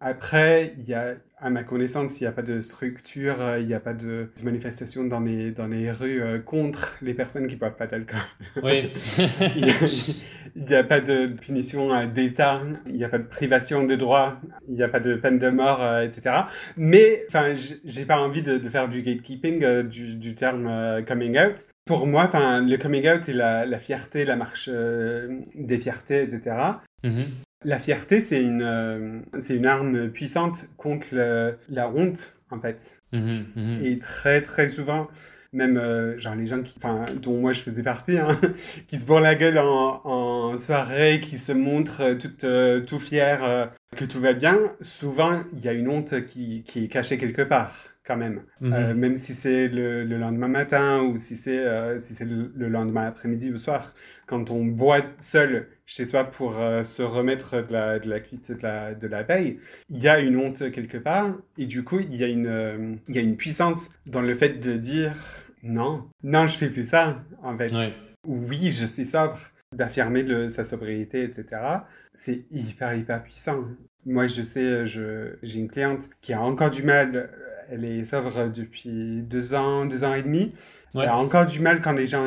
[SPEAKER 3] Après, il y a, à ma connaissance, il n'y a pas de structure, euh, il n'y a pas de, manifestation dans les, dans les rues euh, contre les personnes qui ne boivent pas d'alcool.
[SPEAKER 1] Oui.
[SPEAKER 3] il n'y a, pas de punition euh, d'État, il n'y a pas de privation de droits, il n'y a pas de peine de mort, etc. Mais, enfin, j'ai pas envie de, faire du gatekeeping du, du, terme coming out. Pour moi, enfin, le coming out et la, la fierté, la marche des fiertés, etc la fierté, c'est une, euh, c'est une arme puissante contre la honte, en fait. Mhm, mhm. Et très, très souvent, même euh, genre les gens qui, dont moi je faisais partie, hein, qui se bourrent la gueule en, soirée, qui se montrent tout, euh, tout fiers que tout va bien, souvent il y a une honte qui, qui est cachée quelque part quand même. Mhm. même si c'est le, lendemain matin ou si c'est si c'est le, le, lendemain après-midi ou soir. Quand on boit seul chez soi pour euh, se remettre de la, de la cuite de la, de la veille, il y a une honte quelque part. Et du coup, il y, a une, euh, il y a une puissance dans le fait de dire non, non, je fais plus ça, en fait. Oui, je suis sobre. D'affirmer sa sobriété, etc. C'est hyper, hyper puissant. Moi, je sais, j'ai une cliente qui a encore du mal. Elle est sobre depuis deux ans, deux ans et demi. Elle a encore du mal quand les gens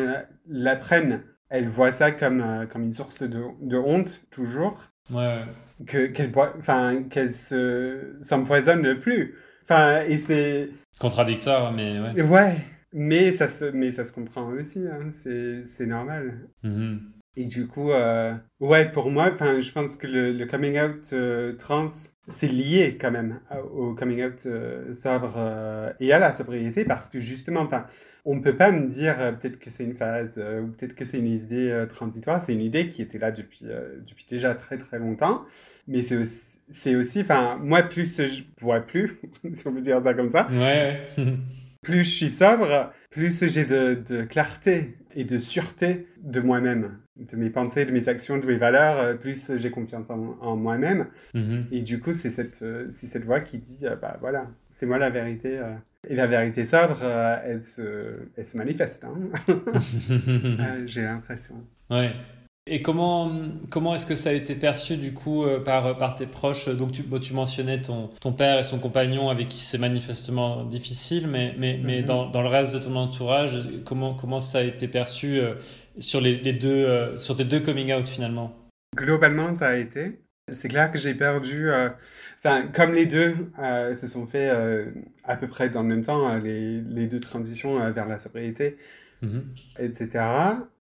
[SPEAKER 3] l'apprennent elle voit ça comme, euh, comme une source de, de honte, toujours.
[SPEAKER 1] Ouais.
[SPEAKER 3] Que, qu'elle, enfin, qu'elle se, s'empoisonne plus. Enfin, et c'est...
[SPEAKER 1] Contradictoire, mais ouais.
[SPEAKER 3] Ouais, mais ça se, mais ça se comprend aussi, hein. c'est, normal. Mm-hmm. Et du coup, euh, ouais, pour moi, je pense que le, le coming out euh, trans, c'est lié quand même au coming out sobre et à la sobriété parce que justement, on ne peut pas me dire euh, peut-être que c'est une phase euh, ou peut-être que c'est une idée euh, transitoire. C'est une idée qui était là depuis, depuis déjà très très longtemps. Mais c'est aussi, aussi, enfin, moi, plus je bois plus, si on peut dire ça comme ça.
[SPEAKER 1] Ouais.
[SPEAKER 3] plus je suis sobre, plus j'ai de, de, clarté et de sûreté de moi-même, de mes pensées, de mes actions, de mes valeurs, plus j'ai confiance en, moi-même. Mm-hmm. Et du coup, c'est cette, c'est cette voix qui dit, bah voilà, c'est moi la vérité. Et la vérité sobre, euh, elle, se, elle se manifeste, hein. Euh, j'ai l'impression.
[SPEAKER 1] Ouais. Et comment, comment est-ce que ça a été perçu du coup euh, par, par tes proches? Donc tu, tu mentionnais ton, ton père et son compagnon avec qui c'est manifestement difficile, mais, mais, mais mm-hmm. dans, dans, le reste de ton entourage, comment, comment ça a été perçu sur, les, les deux, sur tes deux coming out finalement?
[SPEAKER 3] Globalement, ça a été. C'est clair que j'ai perdu Enfin, comme les deux euh, se sont faits euh, à peu près dans le même temps, euh, les, les, deux transitions vers la sobriété, mhm. etc.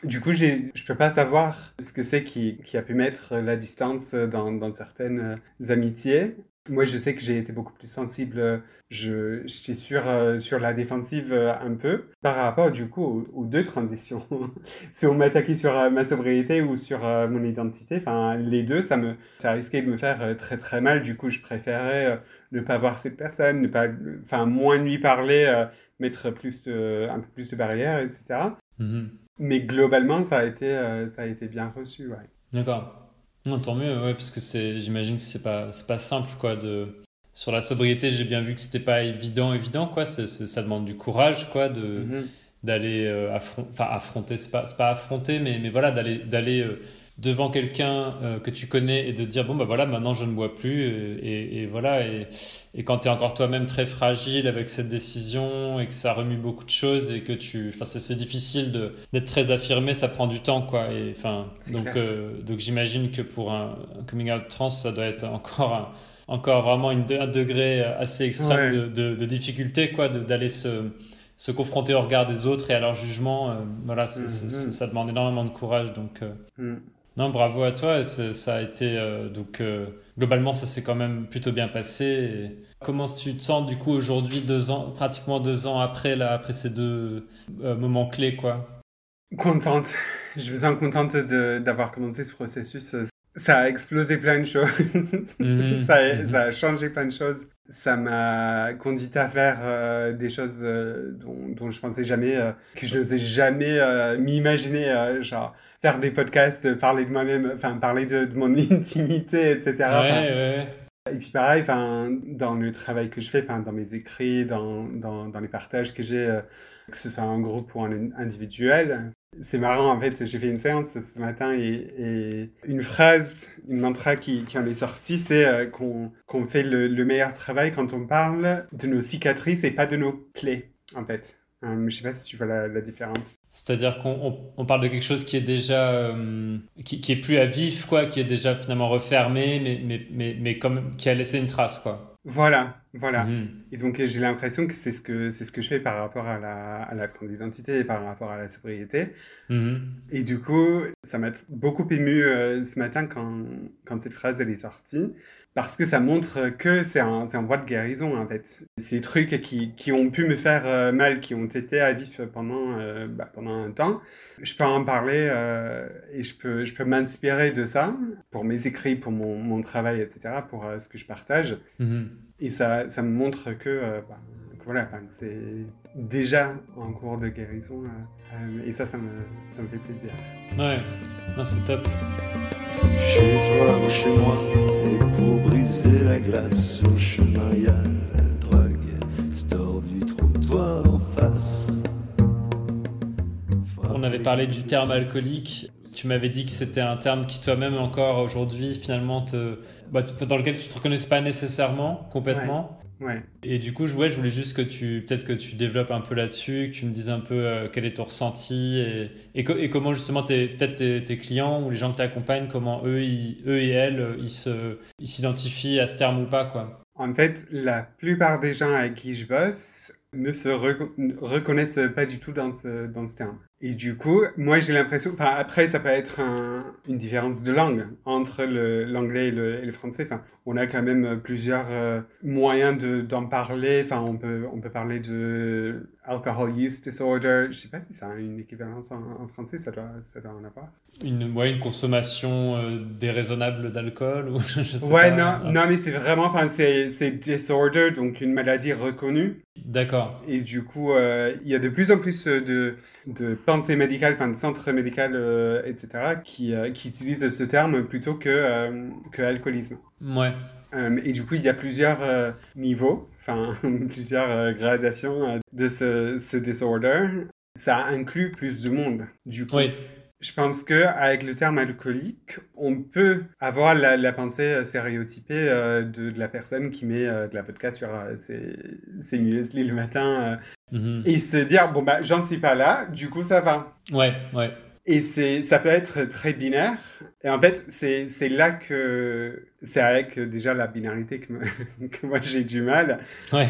[SPEAKER 3] Du coup, je ne peux pas savoir ce que c'est qui, qui, a pu mettre la distance dans, certaines amitiés. Moi, je sais que j'ai été beaucoup plus sensible. J'étais sur, euh, sur la défensive euh, un peu par rapport, du coup, aux, deux transitions. si on m'attaquait sur euh, ma sobriété ou sur mon identité, enfin, les deux, ça me, ça risquait de me faire très très mal. Du coup, je préférais ne pas voir cette personne, ne pas, enfin, moins lui parler, mettre plus de, un peu plus de barrières, etc. Mais globalement, ça a été, ça a été bien reçu, ouais.
[SPEAKER 1] D'accord. Non, tant mieux, ouais, parce que c'est, j'imagine que c'est pas, c'est pas simple, quoi, de, sur la sobriété, j'ai bien vu que c'était pas évident, évident, quoi, c'est, ça demande du courage, quoi, de, mm-hmm. d'aller euh, affronter, enfin, affronter, c'est pas, pas affronter, mais, mais voilà, d'aller, d'aller, euh, devant quelqu'un euh, que tu connais et de dire bon bah voilà maintenant je ne bois plus et, et, voilà et, et quand tu es encore toi-même très fragile avec cette décision et que ça remue beaucoup de choses et que tu enfin c'est difficile d'être très affirmé ça prend du temps quoi et enfin donc euh, donc j'imagine que pour un, coming out trans ça doit être encore un, encore vraiment une, un degré assez extrême de, de, difficulté quoi d'aller se se confronter au regard des autres et à leur jugement, euh, voilà, mm-hmm. ça demande énormément de courage. Donc, mm. Non, bravo à toi. Ça a été euh, donc euh, globalement ça s'est quand même plutôt bien passé. comment tu te sens du coup aujourd'hui, deux ans, pratiquement deux ans après là, après ces deux euh, moments clés quoi?
[SPEAKER 3] Contente. Je me sens contente d'avoir commencé ce processus. Ça a explosé plein de choses. Mhm. ça, a, mhm. ça, a, changé plein de choses. Ça m'a conduit à faire des choses dont, dont, je pensais jamais, que je n'osais jamais m'imaginer. genre faire des podcasts, parler de moi-même, enfin parler de, mon intimité, etc. Ouais, Et puis pareil, enfin dans le travail que je fais, enfin dans mes écrits, dans, dans, dans les partages que j'ai, euh, que ce soit en groupe ou en individuel. C'est marrant, en fait, j'ai fait une séance ce matin et, une phrase, une mantra qui, qui en est sortie, c'est euh, qu'on fait le, le, meilleur travail quand on parle de nos cicatrices et pas de nos plaies, en fait. Euh, je sais pas si tu vois la, la différence.
[SPEAKER 1] C'est-à-dire qu'on on, parle de quelque chose qui est déjà euh, qui, qui, est plus à vif quoi, qui est déjà finalement refermé, mais mais mais, mais comme qui a laissé une trace quoi.
[SPEAKER 3] Voilà, voilà. Mhm. Et donc j'ai l'impression que c'est ce que c'est ce que je fais par rapport à la à la transidentité et par rapport à la sobriété. Mhm. Et du coup, ça m'a beaucoup ému euh, ce matin quand quand cette phrase elle est sortie parce que ça montre que c'est un, un voie de guérison en fait. Ces trucs qui, qui ont pu me faire euh, mal, qui ont été à vif pendant, euh, bah, pendant un temps, je peux en parler euh, et je peux, je peux m'inspirer de ça pour mes écrits, pour mon, mon travail, etc., pour ce que je partage. Mm-hmm. Et ça, ça me montre que, bah, que voilà, c'est déjà en cours de guérison et ça, ça me, ça me fait plaisir.
[SPEAKER 1] Ouais, c'est top.
[SPEAKER 2] Chez toi ou chez moi, et briser la glace chemin, y a la drogue, store du trottoir en face.
[SPEAKER 1] On avait parlé du terme alcoolique. Tu m'avais dit que c'était un terme qui toi-même encore aujourd'hui finalement te, bah, dans lequel tu te reconnaissais pas nécessairement complètement. Et du coup, je, je voulais juste que tu, peut-être que tu développes un peu là-dessus, que tu me dises un peu euh, quel est ton ressenti et, et, comment justement peut-être tes, clients ou les gens que tu accompagnes, comment eux, eux et elles, ils s'identifient à ce terme ou pas, quoi.
[SPEAKER 3] En fait, la plupart des gens avec qui je bosse ne se reconnaissent pas du tout dans ce, dans ce terme. Et du coup, moi j'ai l'impression, enfin après ça peut être une différence de langue entre l'anglais et, et le, français. Enfin, on a quand même plusieurs euh, moyens d'en parler. Enfin, on peut, on peut parler de alcohol use disorder. Je sais pas si ça a une équivalence en, français, ça doit, ça doit en avoir.
[SPEAKER 1] Une, ouais, une consommation euh, déraisonnable d'alcool ou je sais
[SPEAKER 3] ouais, non, non, mais c'est vraiment, enfin, c'est disorder, donc une maladie reconnue.
[SPEAKER 1] D'accord.
[SPEAKER 3] Et du coup, euh, il y a de plus en plus de, de pensées médicales, enfin de centres médicaux, euh, etc., qui, qui utilisent ce terme plutôt que, que alcoolisme.
[SPEAKER 1] Ouais.
[SPEAKER 3] et du coup, il y a plusieurs niveaux enfin plusieurs euh, gradations euh, de ce, ce, disorder, ça inclut plus de monde. Du coup, je pense que avec le terme alcoolique, on peut avoir la, la pensée euh, stéréotypée de, de, la personne qui met de la vodka sur ses, ses muesli le matin mm-hmm. et se dire bon bah j'en suis pas là, du coup ça va.
[SPEAKER 1] Ouais, ouais.
[SPEAKER 3] Et c'est, ça peut être très binaire. Et en fait, c'est, c'est là que, c'est avec déjà la binarité que, que moi j'ai du mal.
[SPEAKER 1] Ouais.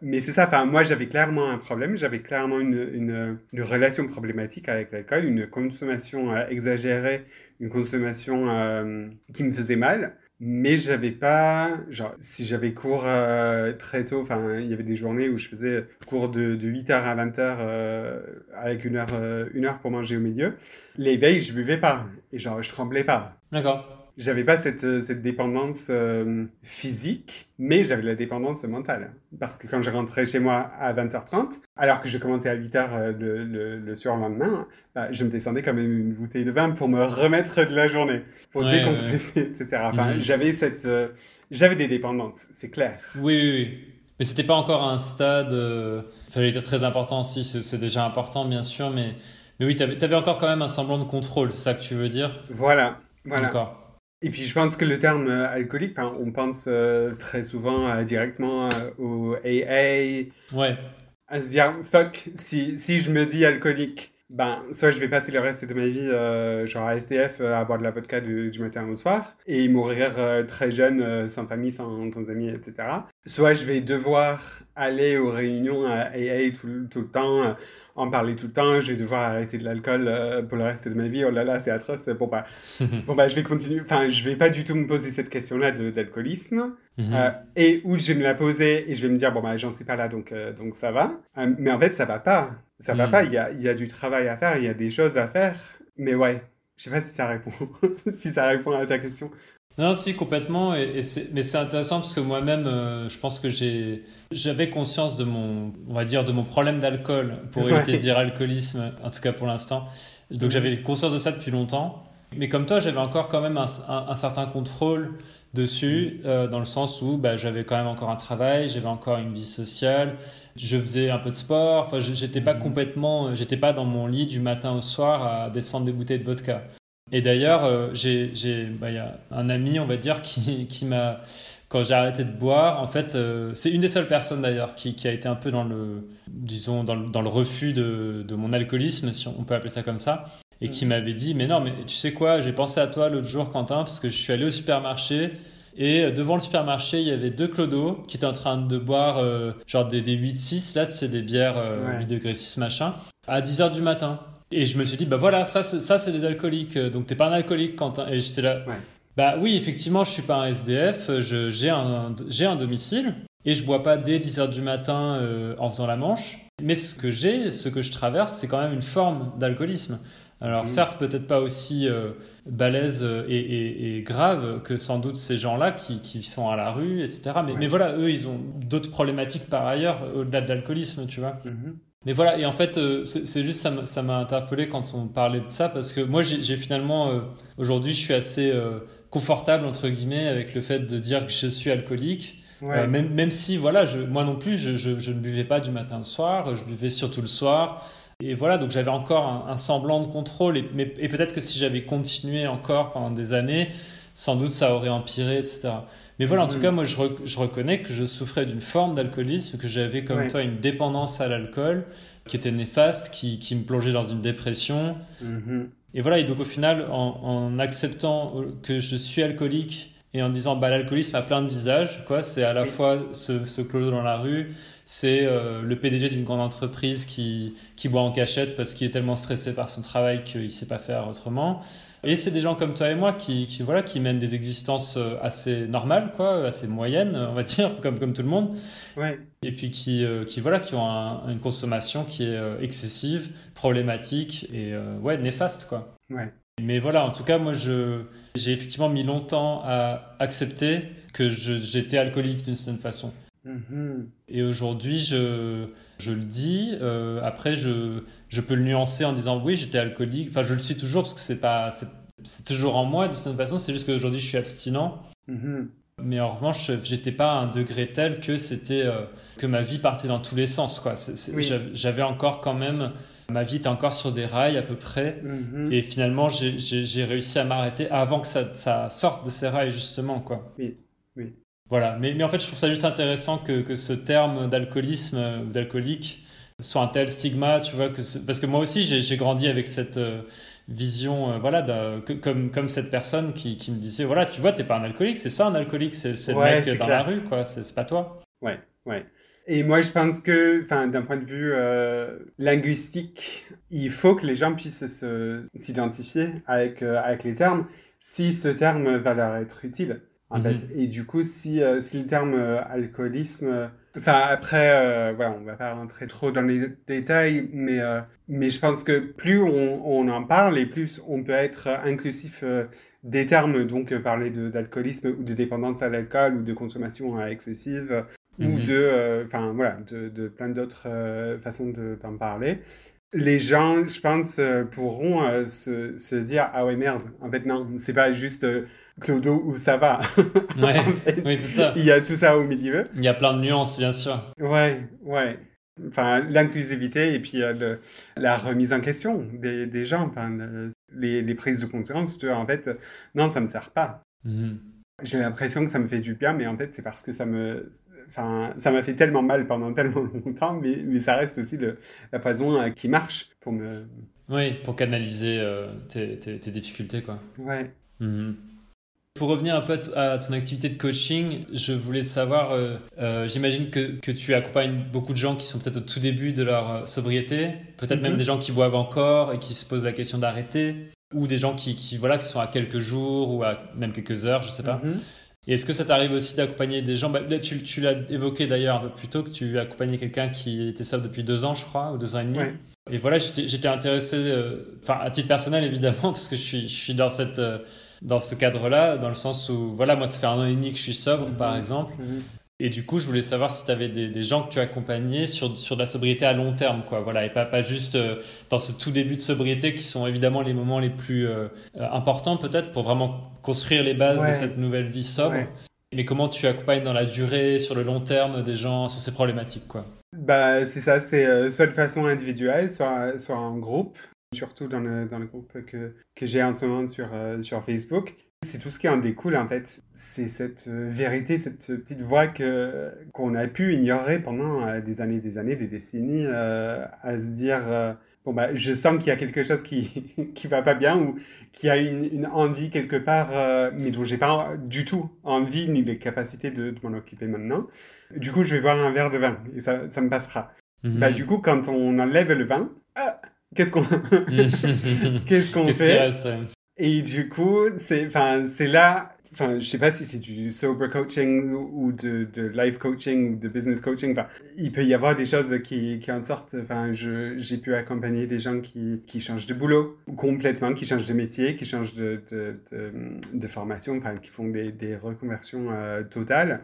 [SPEAKER 3] Mais c'est ça, enfin, moi j'avais clairement un problème, j'avais clairement une, une, une, relation problématique avec l'alcool, une consommation euh, exagérée, une consommation euh, qui me faisait mal. Mais j'avais pas, genre, si j'avais cours euh, très tôt, enfin, il y avait des journées où je faisais cours de, de 8h à 20h euh, avec une heure, euh, une heure pour manger au milieu. Les veilles, je buvais pas. Et genre, je tremblais pas.
[SPEAKER 1] D'accord
[SPEAKER 3] j'avais pas cette, euh, cette dépendance euh, physique, mais j'avais la dépendance mentale. Parce que quand je rentrais chez moi à 20h30, alors que je commençais à 8h euh, le, le, le surlendemain, bah, je me descendais quand même une bouteille de vin pour me remettre de la journée, pour décompresser, etc. Enfin, mhm. j'avais cette, j'avais des dépendances, c'est clair.
[SPEAKER 1] Oui, oui, oui. Mais c'était pas encore un stade, fallait être très important aussi, c'est déjà important bien sûr, mais Mais oui, tu avais, encore quand même un semblant de contrôle, c'est ça que tu veux dire?
[SPEAKER 3] Voilà, voilà. Et puis je pense que le terme alcoolique, on pense très souvent directement au AA.
[SPEAKER 1] Ouais.
[SPEAKER 3] À se dire, fuck, si, si je me dis alcoolique, ben, soit je vais passer le reste de ma vie, euh, genre à STF, euh, à boire de la vodka du, matin au soir, et mourir euh, très jeune, sans famille, sans, sans, amis, etc. Soit je vais devoir aller aux réunions à AA tout, tout le temps, en parler tout le temps, je vais devoir arrêter de l'alcool pour le reste de ma vie, oh là là, c'est atroce, bon bah, bon bah je vais continuer, enfin je vais pas du tout me poser cette question-là d'alcoolisme, mhm. et où je vais me la poser et je vais me dire, bon bah j'en suis pas là, donc, donc ça va, mais en fait ça va pas, ça va hmm. pas, il y a, y a, du travail à faire, il y a des choses à faire. Mais ouais, je sais pas si ça répond, si ça répond à ta question.
[SPEAKER 1] Non, si, complètement. Et, mais c'est intéressant parce que moi-même, euh, je pense que j'ai, j'avais conscience de mon, on va dire, de mon problème d'alcool, pour éviter de dire alcoolisme, en tout cas pour l'instant. Donc j'avais conscience de ça depuis longtemps. Mais comme toi, j'avais encore quand même un, un, certain contrôle dessus, euh, dans le sens où bah, j'avais quand même encore un travail, j'avais encore une vie sociale, je faisais un peu de sport. Enfin, j'étais pas complètement, euh, j'étais pas dans mon lit du matin au soir à descendre des bouteilles de vodka. Et d'ailleurs, euh, j'ai, bah, y a un ami, on va dire, qui, qui m'a, quand j'ai arrêté de boire, en fait, euh, c'est une des seules personnes d'ailleurs qui, qui, a été un peu dans le, disons, dans le, dans le refus de, de, mon alcoolisme, si on peut appeler ça comme ça, et qui mm. m'avait dit, mais non, mais tu sais quoi, j'ai pensé à toi l'autre jour, Quentin, parce que je suis allé au supermarché et euh, devant le supermarché, il y avait deux clodos qui étaient en train de boire euh, genre des, des 8-6, là, c'est des bières euh, 8 degrés 6 machin, à 10h du matin. Et je me suis dit, bah voilà, ça, ça c'est des alcooliques, donc t'es pas un alcoolique, Quentin. Et j'étais là, bah oui, effectivement, je suis pas un SDF, j'ai un, un domicile, et je bois pas dès 10h du matin euh, en faisant la manche. Mais ce que j'ai, ce que je traverse, c'est quand même une forme d'alcoolisme. Alors mmh. certes, peut-être pas aussi balèze et, grave que sans doute ces gens-là qui, qui, sont à la rue, etc. Mais, mais voilà, eux, ils ont d'autres problématiques par ailleurs, au-delà de l'alcoolisme, tu vois. Mhm. Mais voilà, et en fait, euh, c'est juste, ça m'a interpellé quand on parlait de ça, parce que moi, j'ai finalement, euh, aujourd'hui, je suis assez euh, confortable, entre guillemets, avec le fait de dire que je suis alcoolique. même, même si, voilà, je, moi non plus, je, je, je, ne buvais pas du matin au soir, je buvais surtout le soir. Et voilà, donc j'avais encore un, semblant de contrôle. Et, mais, et peut-être que si j'avais continué encore pendant des années, sans doute ça aurait empiré, etc. Mais voilà, en tout mm. cas, moi, je, je, reconnais que je souffrais d'une forme d'alcoolisme, que j'avais comme toi une dépendance à l'alcool qui était néfaste, qui, qui, me plongeait dans une dépression. Mm-hmm. Et voilà, et donc au final, en, en, acceptant que je suis alcoolique et en disant bah l'alcoolisme a plein de visages, quoi, c'est à la fois ce, ce clodo dans la rue, c'est euh, le PDG d'une grande entreprise qui, qui boit en cachette parce qu'il est tellement stressé par son travail qu'il ne sait pas faire autrement. Et c'est des gens comme toi et moi qui, qui, voilà, qui mènent des existences euh, assez normales, quoi, assez moyennes, on va dire, comme, comme tout le monde.
[SPEAKER 3] Ouais.
[SPEAKER 1] Et puis qui, euh, qui, voilà, qui ont une consommation qui est excessive, problématique et ouais, néfaste. Quoi.
[SPEAKER 3] Ouais.
[SPEAKER 1] Mais voilà, en tout cas, moi, j'ai effectivement mis longtemps à accepter que j'étais alcoolique d'une certaine façon. Mm-hmm. Et aujourd'hui, je, je le dis. Euh, après, je, je peux le nuancer en disant oui, j'étais alcoolique. Enfin, je le suis toujours parce que c'est pas, c'est toujours en moi d'une certaine façon. C'est juste qu'aujourd'hui, je suis abstinent. Mm-hmm. Mais en revanche, j'étais pas à un degré tel que c'était euh, que ma vie partait dans tous les sens. Quoi. J'avais encore quand même ma vie était encore sur des rails à peu près. Mm-hmm. Et finalement, j'ai réussi à m'arrêter avant que ça, ça, sorte de ces rails justement. Quoi.
[SPEAKER 3] Oui, oui.
[SPEAKER 1] Voilà, mais, mais en fait, je trouve ça juste intéressant que, que ce terme d'alcoolisme ou d'alcoolique soit un tel stigma, tu vois, que parce que moi aussi, j'ai grandi avec cette euh, vision, euh, voilà, comme, comme cette personne qui, qui, me disait, voilà, tu vois, t'es pas un alcoolique, c'est ça un alcoolique, c'est le mec dans la rue, quoi, c'est pas toi.
[SPEAKER 3] Ouais, ouais. Et moi, je pense que, enfin, d'un point de vue euh, linguistique, il faut que les gens puissent s'identifier avec, avec les termes si ce terme va leur être utile en fait. Mhm. Et du coup, si, euh, si le terme euh, alcoolisme, euh, enfin après, voilà, on va pas rentrer trop dans les détails, mais mais je pense que plus on, on, en parle et plus on peut être inclusif des termes, donc parler d'alcoolisme ou de dépendance à l'alcool ou de consommation excessive ou mhm. de, enfin voilà, de, de plein d'autres façons d'en parler les gens, je pense, pourront se, se, dire ah ouais merde. En fait non, c'est pas juste Clodo où ça va.
[SPEAKER 1] Ouais, oui, c'est ça.
[SPEAKER 3] Il y a tout ça au milieu.
[SPEAKER 1] Il y a plein de nuances, bien sûr.
[SPEAKER 3] Ouais, ouais. Enfin, l'inclusivité et puis euh, la remise en question des, des gens, enfin, les, les, prises de conscience de, en fait, non, ça me sert pas. Mhm. J'ai l'impression que ça me fait du bien, mais en fait, c'est parce que ça me, enfin, ça m'a fait tellement mal pendant tellement longtemps, mais, mais ça reste aussi le, la façon euh, qui marche pour me.
[SPEAKER 1] Oui, pour canaliser euh, tes, tes, tes, difficultés, quoi.
[SPEAKER 3] Ouais.
[SPEAKER 1] Mhm. Pour revenir un peu à ton activité de coaching, je voulais savoir, euh, euh, j'imagine que, que, tu accompagnes beaucoup de gens qui sont peut-être au tout début de leur euh, sobriété, peut-être même mhm. des gens qui boivent encore et qui se posent la question d'arrêter, ou des gens qui, qui, voilà, qui sont à quelques jours ou à même quelques heures, je sais pas. Mhm. Et est-ce que ça t'arrive aussi d'accompagner des gens? Bah, Tu, tu l'as évoqué d'ailleurs un peu plus tôt, que tu accompagnais quelqu'un qui était sobre depuis deux ans, je crois, ou deux ans et demi. Et voilà, j'étais intéressé, enfin à titre personnel évidemment, parce que je suis, je suis dans cette dans ce cadre-là, dans le sens où, voilà, moi, ça fait un an et demi que je suis sobre, par mhm. exemple. Mhm. Et du coup, je voulais savoir si tu avais des, des, gens que tu accompagnais sur, sur de la sobriété à long terme, quoi. Voilà, et pas, pas juste euh, dans ce tout début de sobriété qui sont évidemment les moments les plus euh, euh, importants, peut-être, pour vraiment construire les bases de cette nouvelle vie sobre. Mais comment tu accompagnes dans la durée, sur le long terme, des gens sur ces problématiques, quoi?
[SPEAKER 3] Bah, c'est ça, c'est soit de façon individuelle, soit, soit en groupe surtout dans le, dans le groupe que, que j'ai en ce moment sur, euh, sur Facebook. C'est tout ce qui en découle en fait. C'est cette euh, vérité, cette petite voix que, qu'on a pu ignorer pendant euh, des années, des années, des décennies, à se dire bon bah je sens qu'il y a quelque chose qui qui va pas bien ou qui a une, une envie quelque part, mais dont j'ai pas du tout envie ni les capacités de, de m'en occuper maintenant. Du coup, je vais boire un verre de vin et ça, ça me passera. Mhm. Bah du coup, quand on enlève le vin, ah, qu'est-ce qu'on qu'est-ce qu'on fait Et du coup, c'est enfin c'est là enfin je sais pas si c'est du sober coaching ou de, de life coaching ou de business coaching enfin, il peut y avoir des choses qui, qui en sortent. Enfin je j'ai pu accompagner des gens qui, qui changent de boulot complètement qui changent de métier qui changent de de, de, formation enfin qui font des, des reconversions euh, totales.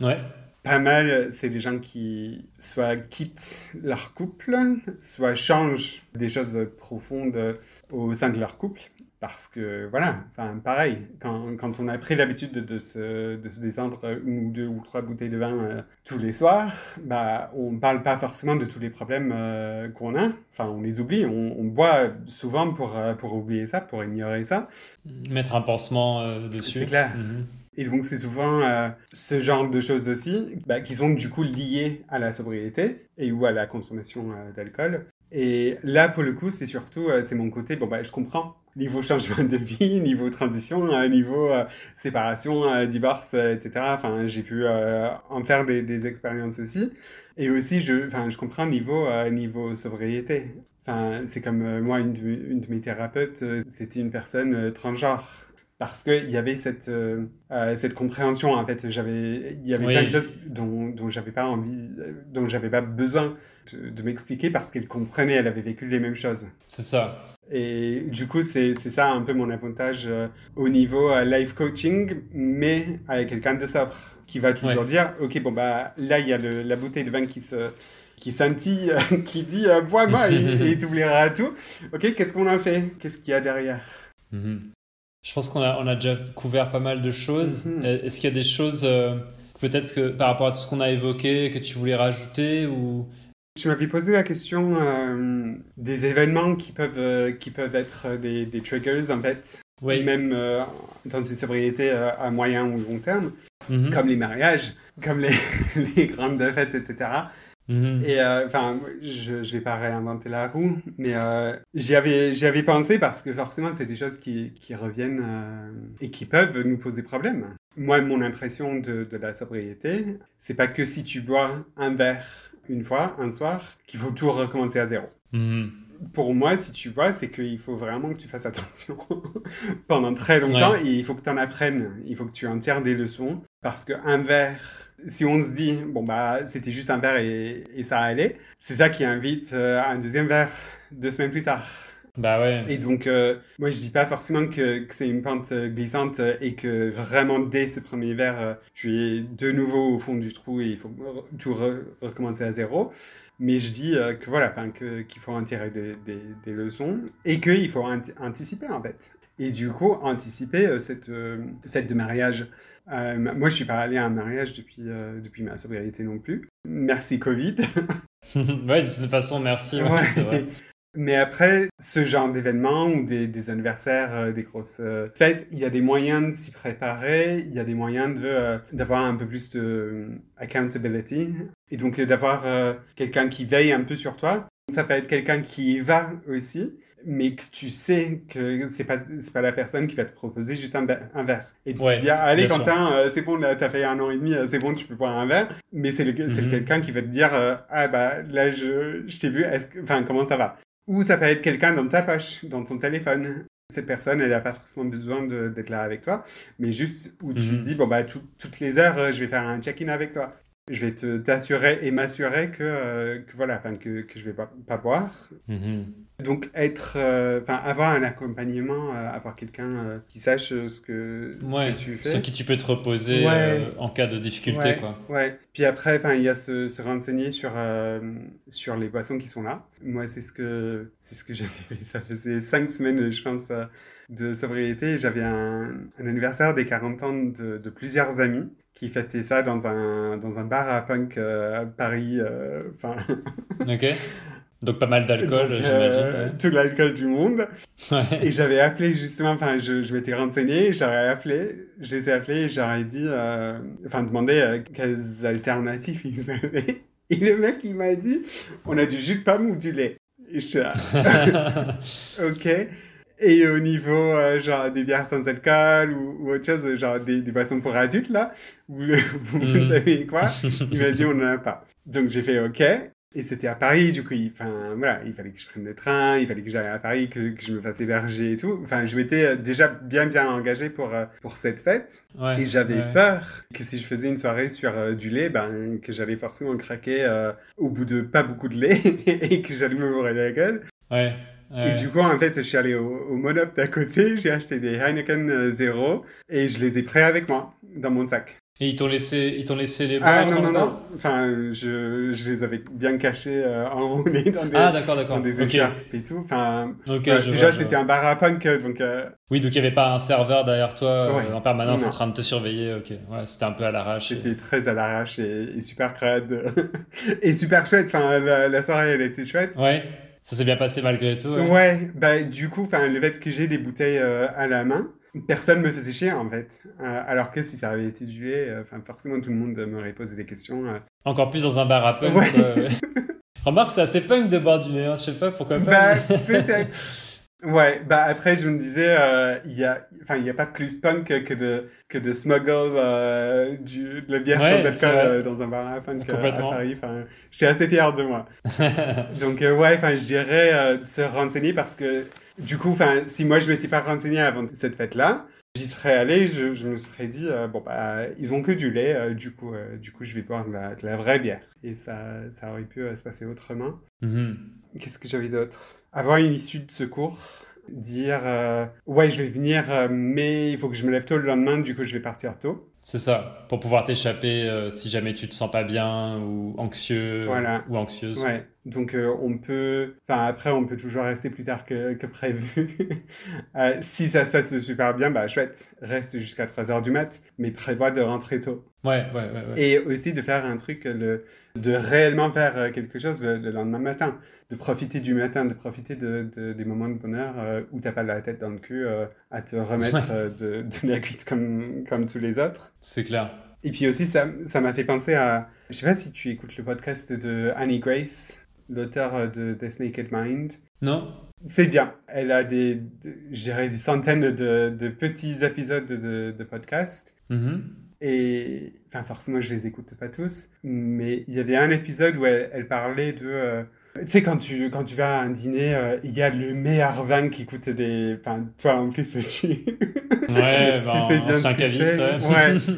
[SPEAKER 1] Ouais
[SPEAKER 3] pas mal, c'est des gens qui soit quittent leur couple, soit changent des choses profondes au sein de leur couple. Parce que voilà, enfin pareil, quand, quand on a pris l'habitude de, de, se, de se descendre une ou deux ou trois bouteilles de vin euh, tous les soirs, bah on parle pas forcément de tous les problèmes euh, qu'on a. Enfin, on les oublie. On, on boit souvent pour, euh, pour oublier ça, pour ignorer ça.
[SPEAKER 1] Mettre un pansement dessus.
[SPEAKER 3] C'est clair. Mhm. Et donc c'est souvent euh, ce genre de choses aussi bah, qui sont du coup liées à la sobriété et ou à la consommation euh, d'alcool. Et là pour le coup c'est surtout euh, c'est mon côté bon bah je comprends niveau changement de vie, niveau transition, niveau séparation, divorce, etc. Enfin j'ai pu en faire des, expériences aussi. Et aussi je enfin je comprends niveau niveau sobriété. Enfin c'est comme moi une de, une de mes thérapeutes c'était une personne transgenre parce qu'il y avait cette, euh, euh, cette compréhension en fait. J'avais il y avait plein de choses dont, dont j'avais pas envie dont j'avais pas besoin de, m'expliquer parce qu'elle comprenait elle avait vécu les mêmes choses.
[SPEAKER 1] C'est ça.
[SPEAKER 3] Et du coup c'est ça un peu mon avantage euh, au niveau life coaching mais avec quelqu'un de sobre qui va toujours dire ok bon bah là il y a la bouteille de vin qui se qui scintille, qui dit bois-moi et tu oublieras tout. Ok, qu'est-ce qu'on a fait? Qu'est-ce qu'il y a derrière?
[SPEAKER 1] Mhm. Je pense qu'on a, on a déjà couvert pas mal de choses. Mhm. Est-ce qu'il y a des choses, euh, peut-être que par rapport à tout ce qu'on a évoqué, que tu voulais rajouter ou...
[SPEAKER 3] Tu m'avais posé la question euh, des événements qui peuvent, euh, qui peuvent être des, des, triggers, en fait, oui. même dans une sobriété à moyen ou long terme, mhm. comme les mariages, comme les, les grandes fêtes, etc. Mhm. Et euh, enfin, je ne vais pas réinventer la roue, mais euh, j'y avais, avais pensé parce que forcément, c'est des choses qui, qui reviennent euh, et qui peuvent nous poser problème. Moi, mon impression de, de la sobriété, c'est pas que si tu bois un verre une fois, un soir, qu'il faut tout recommencer à zéro. Mhm. Pour moi, si tu bois, c'est qu'il faut vraiment que tu fasses attention pendant très longtemps et il faut que tu en apprennes. Il faut que tu en tires des leçons parce qu'un verre si on se dit, bon, bah, c'était juste un verre et, et ça allait, c'est ça qui invite euh, à un deuxième verre deux semaines plus tard.
[SPEAKER 1] Bah ouais.
[SPEAKER 3] Et donc, euh, moi, je dis pas forcément que, que c'est une pente euh, glissante et que vraiment dès ce premier verre, je suis de nouveau au fond du trou et il faut tout recommencer à zéro. Mais je dis que voilà, qu'il faut en tirer des, des, des leçons et qu'il faut anticiper en fait. Et du coup, anticiper euh, cette euh, fête de mariage. Euh, moi, je suis pas allé à un mariage depuis, euh, depuis ma sobriété non plus. Merci Covid.
[SPEAKER 1] ouais, de toute façon, merci. Ouais, vrai.
[SPEAKER 3] Mais après, ce genre d'événements ou des, des anniversaires, euh, des grosses euh, fêtes, il y a des moyens de s'y préparer, il y a des moyens de, euh, d'avoir un peu plus de euh, accountability et donc euh, d'avoir euh, quelqu'un qui veille un peu sur toi. Ça peut être quelqu'un qui y va aussi, mais que tu sais que c'est pas c'est pas la personne qui va te proposer juste un, un verre et tu
[SPEAKER 1] Ouais,
[SPEAKER 3] te dis ah, allez. Quentin euh, c'est bon là t'as fait un an et demi euh, c'est bon tu peux boire un verre mais c'est le c'est
[SPEAKER 1] Mhm.
[SPEAKER 3] quelqu'un qui va te dire euh, ah bah là je je t'ai vu enfin comment ça va? Ou ça peut être quelqu'un dans ta poche dans ton téléphone cette personne elle n'a pas forcément besoin d'être là avec toi mais juste où tu
[SPEAKER 1] Mhm.
[SPEAKER 3] dis bon bah tout- toutes les heures je vais faire un check-in avec toi je vais te t'assurer et m'assurer que, euh, que voilà que, que je vais pas, pas boire
[SPEAKER 1] Mhm.
[SPEAKER 3] donc être, euh, enfin avoir un accompagnement, euh, avoir quelqu'un euh, qui sache ce que, ce
[SPEAKER 1] Ouais,
[SPEAKER 3] que tu fais.
[SPEAKER 1] sur qui tu peux te reposer
[SPEAKER 3] Ouais.
[SPEAKER 1] en cas de difficulté,
[SPEAKER 3] ouais,
[SPEAKER 1] quoi.
[SPEAKER 3] ouais. Puis après, enfin il y a se, se renseigner sur sur les boissons qui sont là. Moi c'est ce que c'est ce que j'avais fait. Ça faisait cinq semaines, je pense, de sobriété. J'avais un, un anniversaire des 40 ans de, de plusieurs amis qui fêtaient ça dans un dans un bar à punk euh, à Paris. euh, Enfin.
[SPEAKER 1] Ok. Donc pas mal d'alcool,
[SPEAKER 3] donc,
[SPEAKER 1] j'imagine.
[SPEAKER 3] euh, tout l'alcool du monde.
[SPEAKER 1] Ouais.
[SPEAKER 3] Et j'avais appelé justement, enfin, je, je m'étais renseigné, j'aurais appelé, je les ai appelés et j'aurais dit, euh, enfin, demandé euh, quelles alternatives ils avaient. Et le mec, il m'a dit, on a du jus de pomme ou du lait. Et je ok. Et au niveau, euh, genre, des bières sans alcool ou, ou autre chose, genre des, des boissons pour adultes, là, vous,
[SPEAKER 1] Mhm.
[SPEAKER 3] savez quoi? Il m'a dit, on n'en a pas. Donc j'ai fait ok. Et c'était à Paris, du coup, il, enfin, voilà, il fallait que je prenne le train, il fallait que j'aille à Paris, que, que je me fasse héberger et tout. Enfin, je m'étais euh, déjà bien, bien engagé pour, euh, pour cette fête.
[SPEAKER 1] Ouais,
[SPEAKER 3] Et j'avais
[SPEAKER 1] ouais.
[SPEAKER 3] peur que si je faisais une soirée sur euh, du lait, ben, que j'allais forcément craquer au bout de pas beaucoup de lait et que j'allais me bourrer la gueule.
[SPEAKER 1] Ouais. Ouais.
[SPEAKER 3] Et du coup, en fait, je suis allé au, au Monop d'à côté, j'ai acheté des Heineken euh, Zero et je les ai pris avec moi dans mon sac.
[SPEAKER 1] Et ils t'ont laissé, ils t'ont laissé les
[SPEAKER 3] Ah non, non, non. Enfin, je, je les avais bien cachés, euh, enroulés dans des,
[SPEAKER 1] Ah d'accord,
[SPEAKER 3] dans des
[SPEAKER 1] Ok.
[SPEAKER 3] écharpes et tout. Enfin, déjà, c'était un bar à punk, euh, donc... euh,
[SPEAKER 1] Oui, donc il n'y avait pas un serveur derrière toi
[SPEAKER 3] Ouais.
[SPEAKER 1] en permanence
[SPEAKER 3] Non.
[SPEAKER 1] en train de te surveiller. Ok, ouais, c'était un peu à l'arrache. et-
[SPEAKER 3] C'était très à l'arrache et, et super crade. et super chouette. Enfin, la, la soirée, elle était chouette.
[SPEAKER 1] Ouais, ça s'est bien passé malgré tout.
[SPEAKER 3] Ouais,
[SPEAKER 1] Ouais.
[SPEAKER 3] bah, du coup, le fait que j'ai des bouteilles euh, à la main, personne me faisait chier, en fait. Euh, alors que si ça avait été du lait, euh, enfin, forcément, tout le monde m'aurait posé des questions.
[SPEAKER 1] Encore plus dans un bar à punk.
[SPEAKER 3] Ouais.
[SPEAKER 1] Remarque, c'est assez punk de boire du hein, Je sais pas pourquoi pas.
[SPEAKER 3] Bah,
[SPEAKER 1] mais-
[SPEAKER 3] peut-être. Ouais, bah après je me disais, euh, il y a, enfin il y a pas plus punk que de que de smuggle euh, du de la bière
[SPEAKER 1] Ouais,
[SPEAKER 3] sans alcool euh, dans un bar à punk euh, à
[SPEAKER 1] Complètement.
[SPEAKER 3] Paris. Enfin, j'étais assez fier de moi. Donc euh, ouais, enfin je dirais euh, se renseigner parce que du coup, enfin si moi je m'étais pas renseigné avant cette fête-là, j'y serais allé, je, je me serais dit euh, bon bah ils ont que du lait, euh, du coup euh, du coup je vais boire de la, de la vraie bière et ça ça aurait pu euh, se passer autrement.
[SPEAKER 1] Mhm.
[SPEAKER 3] Qu'est-ce que j'avais d'autre? Avoir une issue de secours. Dire euh, ouais je vais venir euh, mais il faut que je me lève tôt le lendemain du coup je vais partir tôt
[SPEAKER 1] C'est ça, pour pouvoir t'échapper euh, si jamais tu te sens pas bien ou anxieux
[SPEAKER 3] Voilà.
[SPEAKER 1] ou anxieuse.
[SPEAKER 3] ouais donc on peut enfin après on peut toujours rester plus tard que, que prévu si ça se passe super bien bah chouette reste jusqu'à 3 heures du mat mais prévois de rentrer tôt
[SPEAKER 1] Ouais, ouais, ouais. ouais.
[SPEAKER 3] et aussi de faire un truc le, de réellement faire euh, quelque chose le, le lendemain matin de profiter du matin de profiter de, de- des moments de bonheur euh, où t'as pas la tête dans le cul euh, à te remettre euh, de, de la cuite comme, comme tous les autres
[SPEAKER 1] C'est clair.
[SPEAKER 3] et puis aussi ça ça m'a fait penser à je sais pas si tu écoutes le podcast de Annie Grace l'auteur de Death Naked Mind
[SPEAKER 1] Non
[SPEAKER 3] c'est bien. Elle a des, des centaines de, de petits épisodes de, de podcast.
[SPEAKER 1] Mhm.
[SPEAKER 3] Et enfin, forcément, je les écoute pas tous, mais il y avait un épisode où elle, elle parlait de. euh, tu sais, quand tu, quand tu vas à un dîner, euh, il y a le meilleur vin qui coûte des. Enfin, toi en plus, tu.
[SPEAKER 1] Ouais,
[SPEAKER 3] Tu
[SPEAKER 1] ben,
[SPEAKER 3] sais bien ce que
[SPEAKER 1] ouais.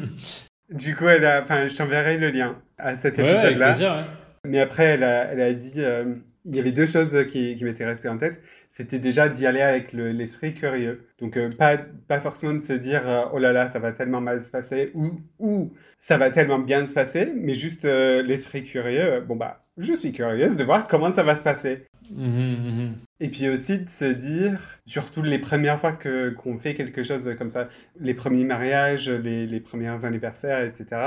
[SPEAKER 3] Du coup, elle a. Enfin, je t'enverrai le lien à cet
[SPEAKER 1] Ouais, ouais, avec
[SPEAKER 3] épisode-là.
[SPEAKER 1] plaisir, ouais.
[SPEAKER 3] Mais après, elle a, elle a dit, euh, il y avait deux choses qui, qui m'étaient restées en tête. C'était déjà d'y aller avec le- l'esprit curieux. Donc, euh, pas, pas forcément de se dire, euh, oh là là, ça va tellement mal se passer, ou, ou ça va tellement bien se passer, mais juste euh, l'esprit curieux. euh, bon, bah, je suis curieuse de voir comment ça va se passer.
[SPEAKER 1] Mhm, mhm.
[SPEAKER 3] Et puis aussi de se dire, surtout les premières fois que qu'on fait quelque chose comme ça, les premiers mariages, les, les premiers anniversaires, etc.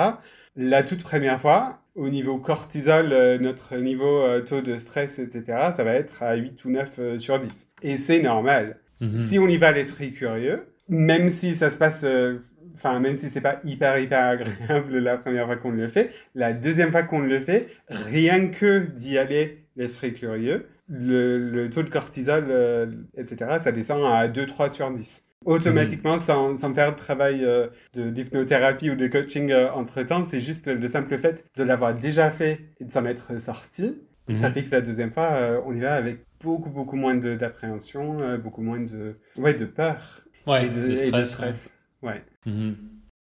[SPEAKER 3] La toute première fois, au niveau cortisol, euh, notre niveau euh, taux de stress, etc., ça va être à 8 ou 9 euh, sur 10. Et c'est normal.
[SPEAKER 1] Mhm.
[SPEAKER 3] Si on y va l'esprit curieux, même si ça se passe, euh, enfin, même si c'est pas hyper, hyper agréable la première fois qu'on le fait, la deuxième fois qu'on le fait, rien que d'y aller l'esprit curieux, le, le taux de cortisol, euh, etc., ça descend à 2-3 sur 10. Automatiquement, sans, sans faire de travail euh, de- d'hypnothérapie ou de coaching euh, entre-temps, c'est juste le simple fait de l'avoir déjà fait et de s'en être sorti. Ça
[SPEAKER 1] Mhm.
[SPEAKER 3] fait que la deuxième fois, on y va avec beaucoup, beaucoup moins d'appréhension, beaucoup moins de, ouais, de peur
[SPEAKER 1] Ouais,
[SPEAKER 3] et de,
[SPEAKER 1] le
[SPEAKER 3] et de
[SPEAKER 1] stress.
[SPEAKER 3] Ouais.
[SPEAKER 1] Mhm.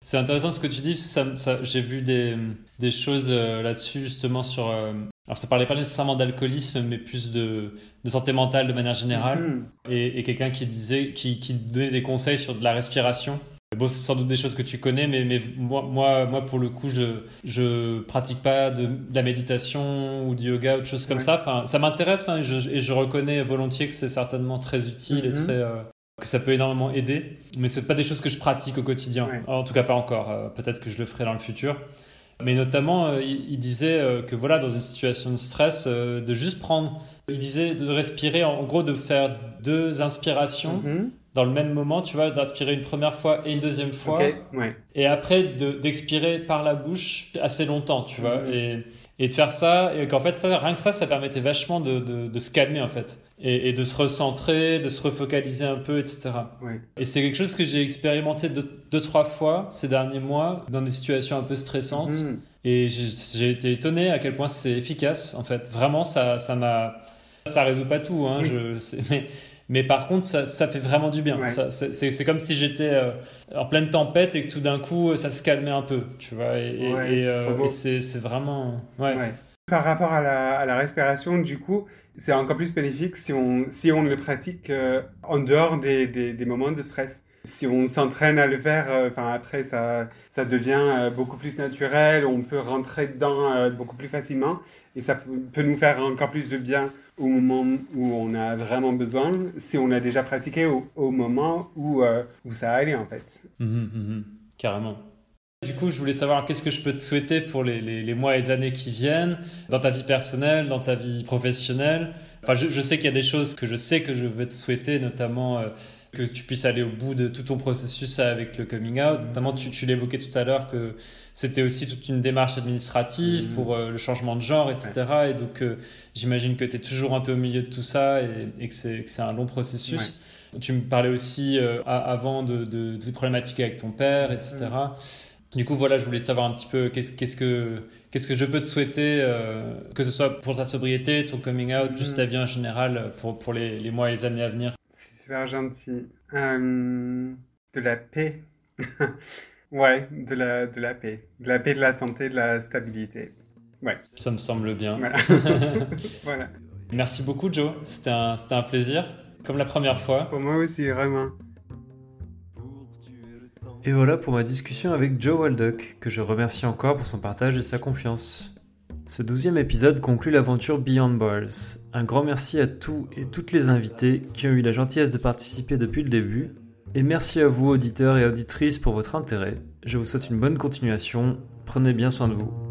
[SPEAKER 1] C'est intéressant ce que tu dis. Ça, ça- j'ai vu des, des choses euh, là-dessus justement sur. euh, alors ça parlait pas nécessairement d'alcoolisme, mais plus de, de santé mentale de manière générale.
[SPEAKER 3] Mhm.
[SPEAKER 1] et, et quelqu'un qui disait, qui, qui donnait des conseils sur de la respiration. Bon, c'est sans doute des choses que tu connais, mais, mais moi, moi, moi, pour le coup, je, je pratique pas de, de la méditation ou du yoga ou de choses comme
[SPEAKER 3] Ouais.
[SPEAKER 1] ça. Enfin, ça m'intéresse hein, et, je, et je reconnais volontiers que c'est certainement très utile et
[SPEAKER 3] Mhm.
[SPEAKER 1] très, euh, que ça peut énormément aider. Mais c'est pas des choses que je pratique au quotidien.
[SPEAKER 3] Ouais.
[SPEAKER 1] En tout cas, pas encore. Euh, Peut-être que je le ferai dans le futur. Mais notamment, euh, il, il disait euh, que voilà, dans une situation de stress, euh, de juste prendre, il disait de respirer, en, en gros, de faire deux inspirations
[SPEAKER 3] Mhm.
[SPEAKER 1] dans le même moment, tu vois, d'inspirer une première fois et une deuxième fois,
[SPEAKER 3] ouais.
[SPEAKER 1] et après de- d'expirer par la bouche assez longtemps, tu vois,
[SPEAKER 3] Mhm.
[SPEAKER 1] et, et de faire ça, et qu'en fait, ça, rien que ça, ça permettait vachement de, de, de se calmer, en fait, et, et de se recentrer, de se refocaliser un peu, etc. Et c'est quelque chose que j'ai expérimenté deux, deux, trois fois ces derniers mois, dans des situations un peu stressantes,
[SPEAKER 3] Mhm.
[SPEAKER 1] et j'ai été étonné à quel point c'est efficace, en fait. Vraiment, ça ça m'a. Ça résout pas tout, hein,
[SPEAKER 3] Oui.
[SPEAKER 1] je, mais, mais par contre, ça, ça fait vraiment du bien.
[SPEAKER 3] Ouais.
[SPEAKER 1] C'est comme si j'étais euh, en pleine tempête et que tout d'un coup, ça se calmait un peu, tu vois. Et, et-
[SPEAKER 3] Ouais,
[SPEAKER 1] et,
[SPEAKER 3] c'est
[SPEAKER 1] euh, c'est vraiment. Ouais.
[SPEAKER 3] Ouais. Par rapport à la, à la respiration, du coup, c'est encore plus bénéfique si on, si on le pratique euh, en dehors des, des, des moments de stress. Si on s'entraîne à le faire, euh, enfin après ça, ça devient euh, beaucoup plus naturel, on peut rentrer dedans euh, beaucoup plus facilement et ça peut nous faire encore plus de bien au moment où on a vraiment besoin, si on a déjà pratiqué au, moment où, euh, où ça allait en fait.
[SPEAKER 1] Mhm, mhm, carrément. Du coup, je voulais savoir qu'est-ce que je peux te souhaiter pour les, les- les mois et les années qui viennent, dans ta vie personnelle, dans ta vie professionnelle. Enfin, je, je sais qu'il y a des choses que je sais que je veux te souhaiter, notamment euh, que tu puisses aller au bout de tout ton processus avec le coming out. Notamment, tu, tu l'évoquais tout à l'heure que c'était aussi toute une démarche administrative
[SPEAKER 3] Mhm.
[SPEAKER 1] pour euh, le changement de genre, etc. Et donc, euh, j'imagine que tu es toujours un peu au milieu de tout ça et, et que c'est un long processus. Tu me parlais aussi euh, avant de, de, de problématiques avec ton père, etc. Du coup, voilà, je voulais savoir un petit peu qu'est-ce qu'est-ce que qu'est-ce que je peux te souhaiter, euh, que ce soit pour ta sobriété, ton coming out, juste
[SPEAKER 3] Mhm.
[SPEAKER 1] ta vie en général, pour, pour les, les mois et les années à venir?
[SPEAKER 3] C'est super gentil. Euh, de la paix. ouais, de la, de la paix. De la paix, de la santé, de la stabilité.
[SPEAKER 1] Ça me semble bien.
[SPEAKER 3] Voilà. voilà.
[SPEAKER 1] Merci beaucoup, Joe. C'était un, c'était un plaisir, comme la première fois.
[SPEAKER 3] Pour moi aussi, vraiment.
[SPEAKER 1] Et voilà pour ma discussion avec Joe Waldock, que je remercie encore pour son partage et sa confiance. Ce douzième épisode conclut l'aventure Beyond Bars. Un grand merci à tous et toutes les invités qui ont eu la gentillesse de participer depuis le début. Et merci à vous, auditeurs et auditrices, pour votre intérêt. Je vous souhaite une bonne continuation. Prenez bien soin de vous.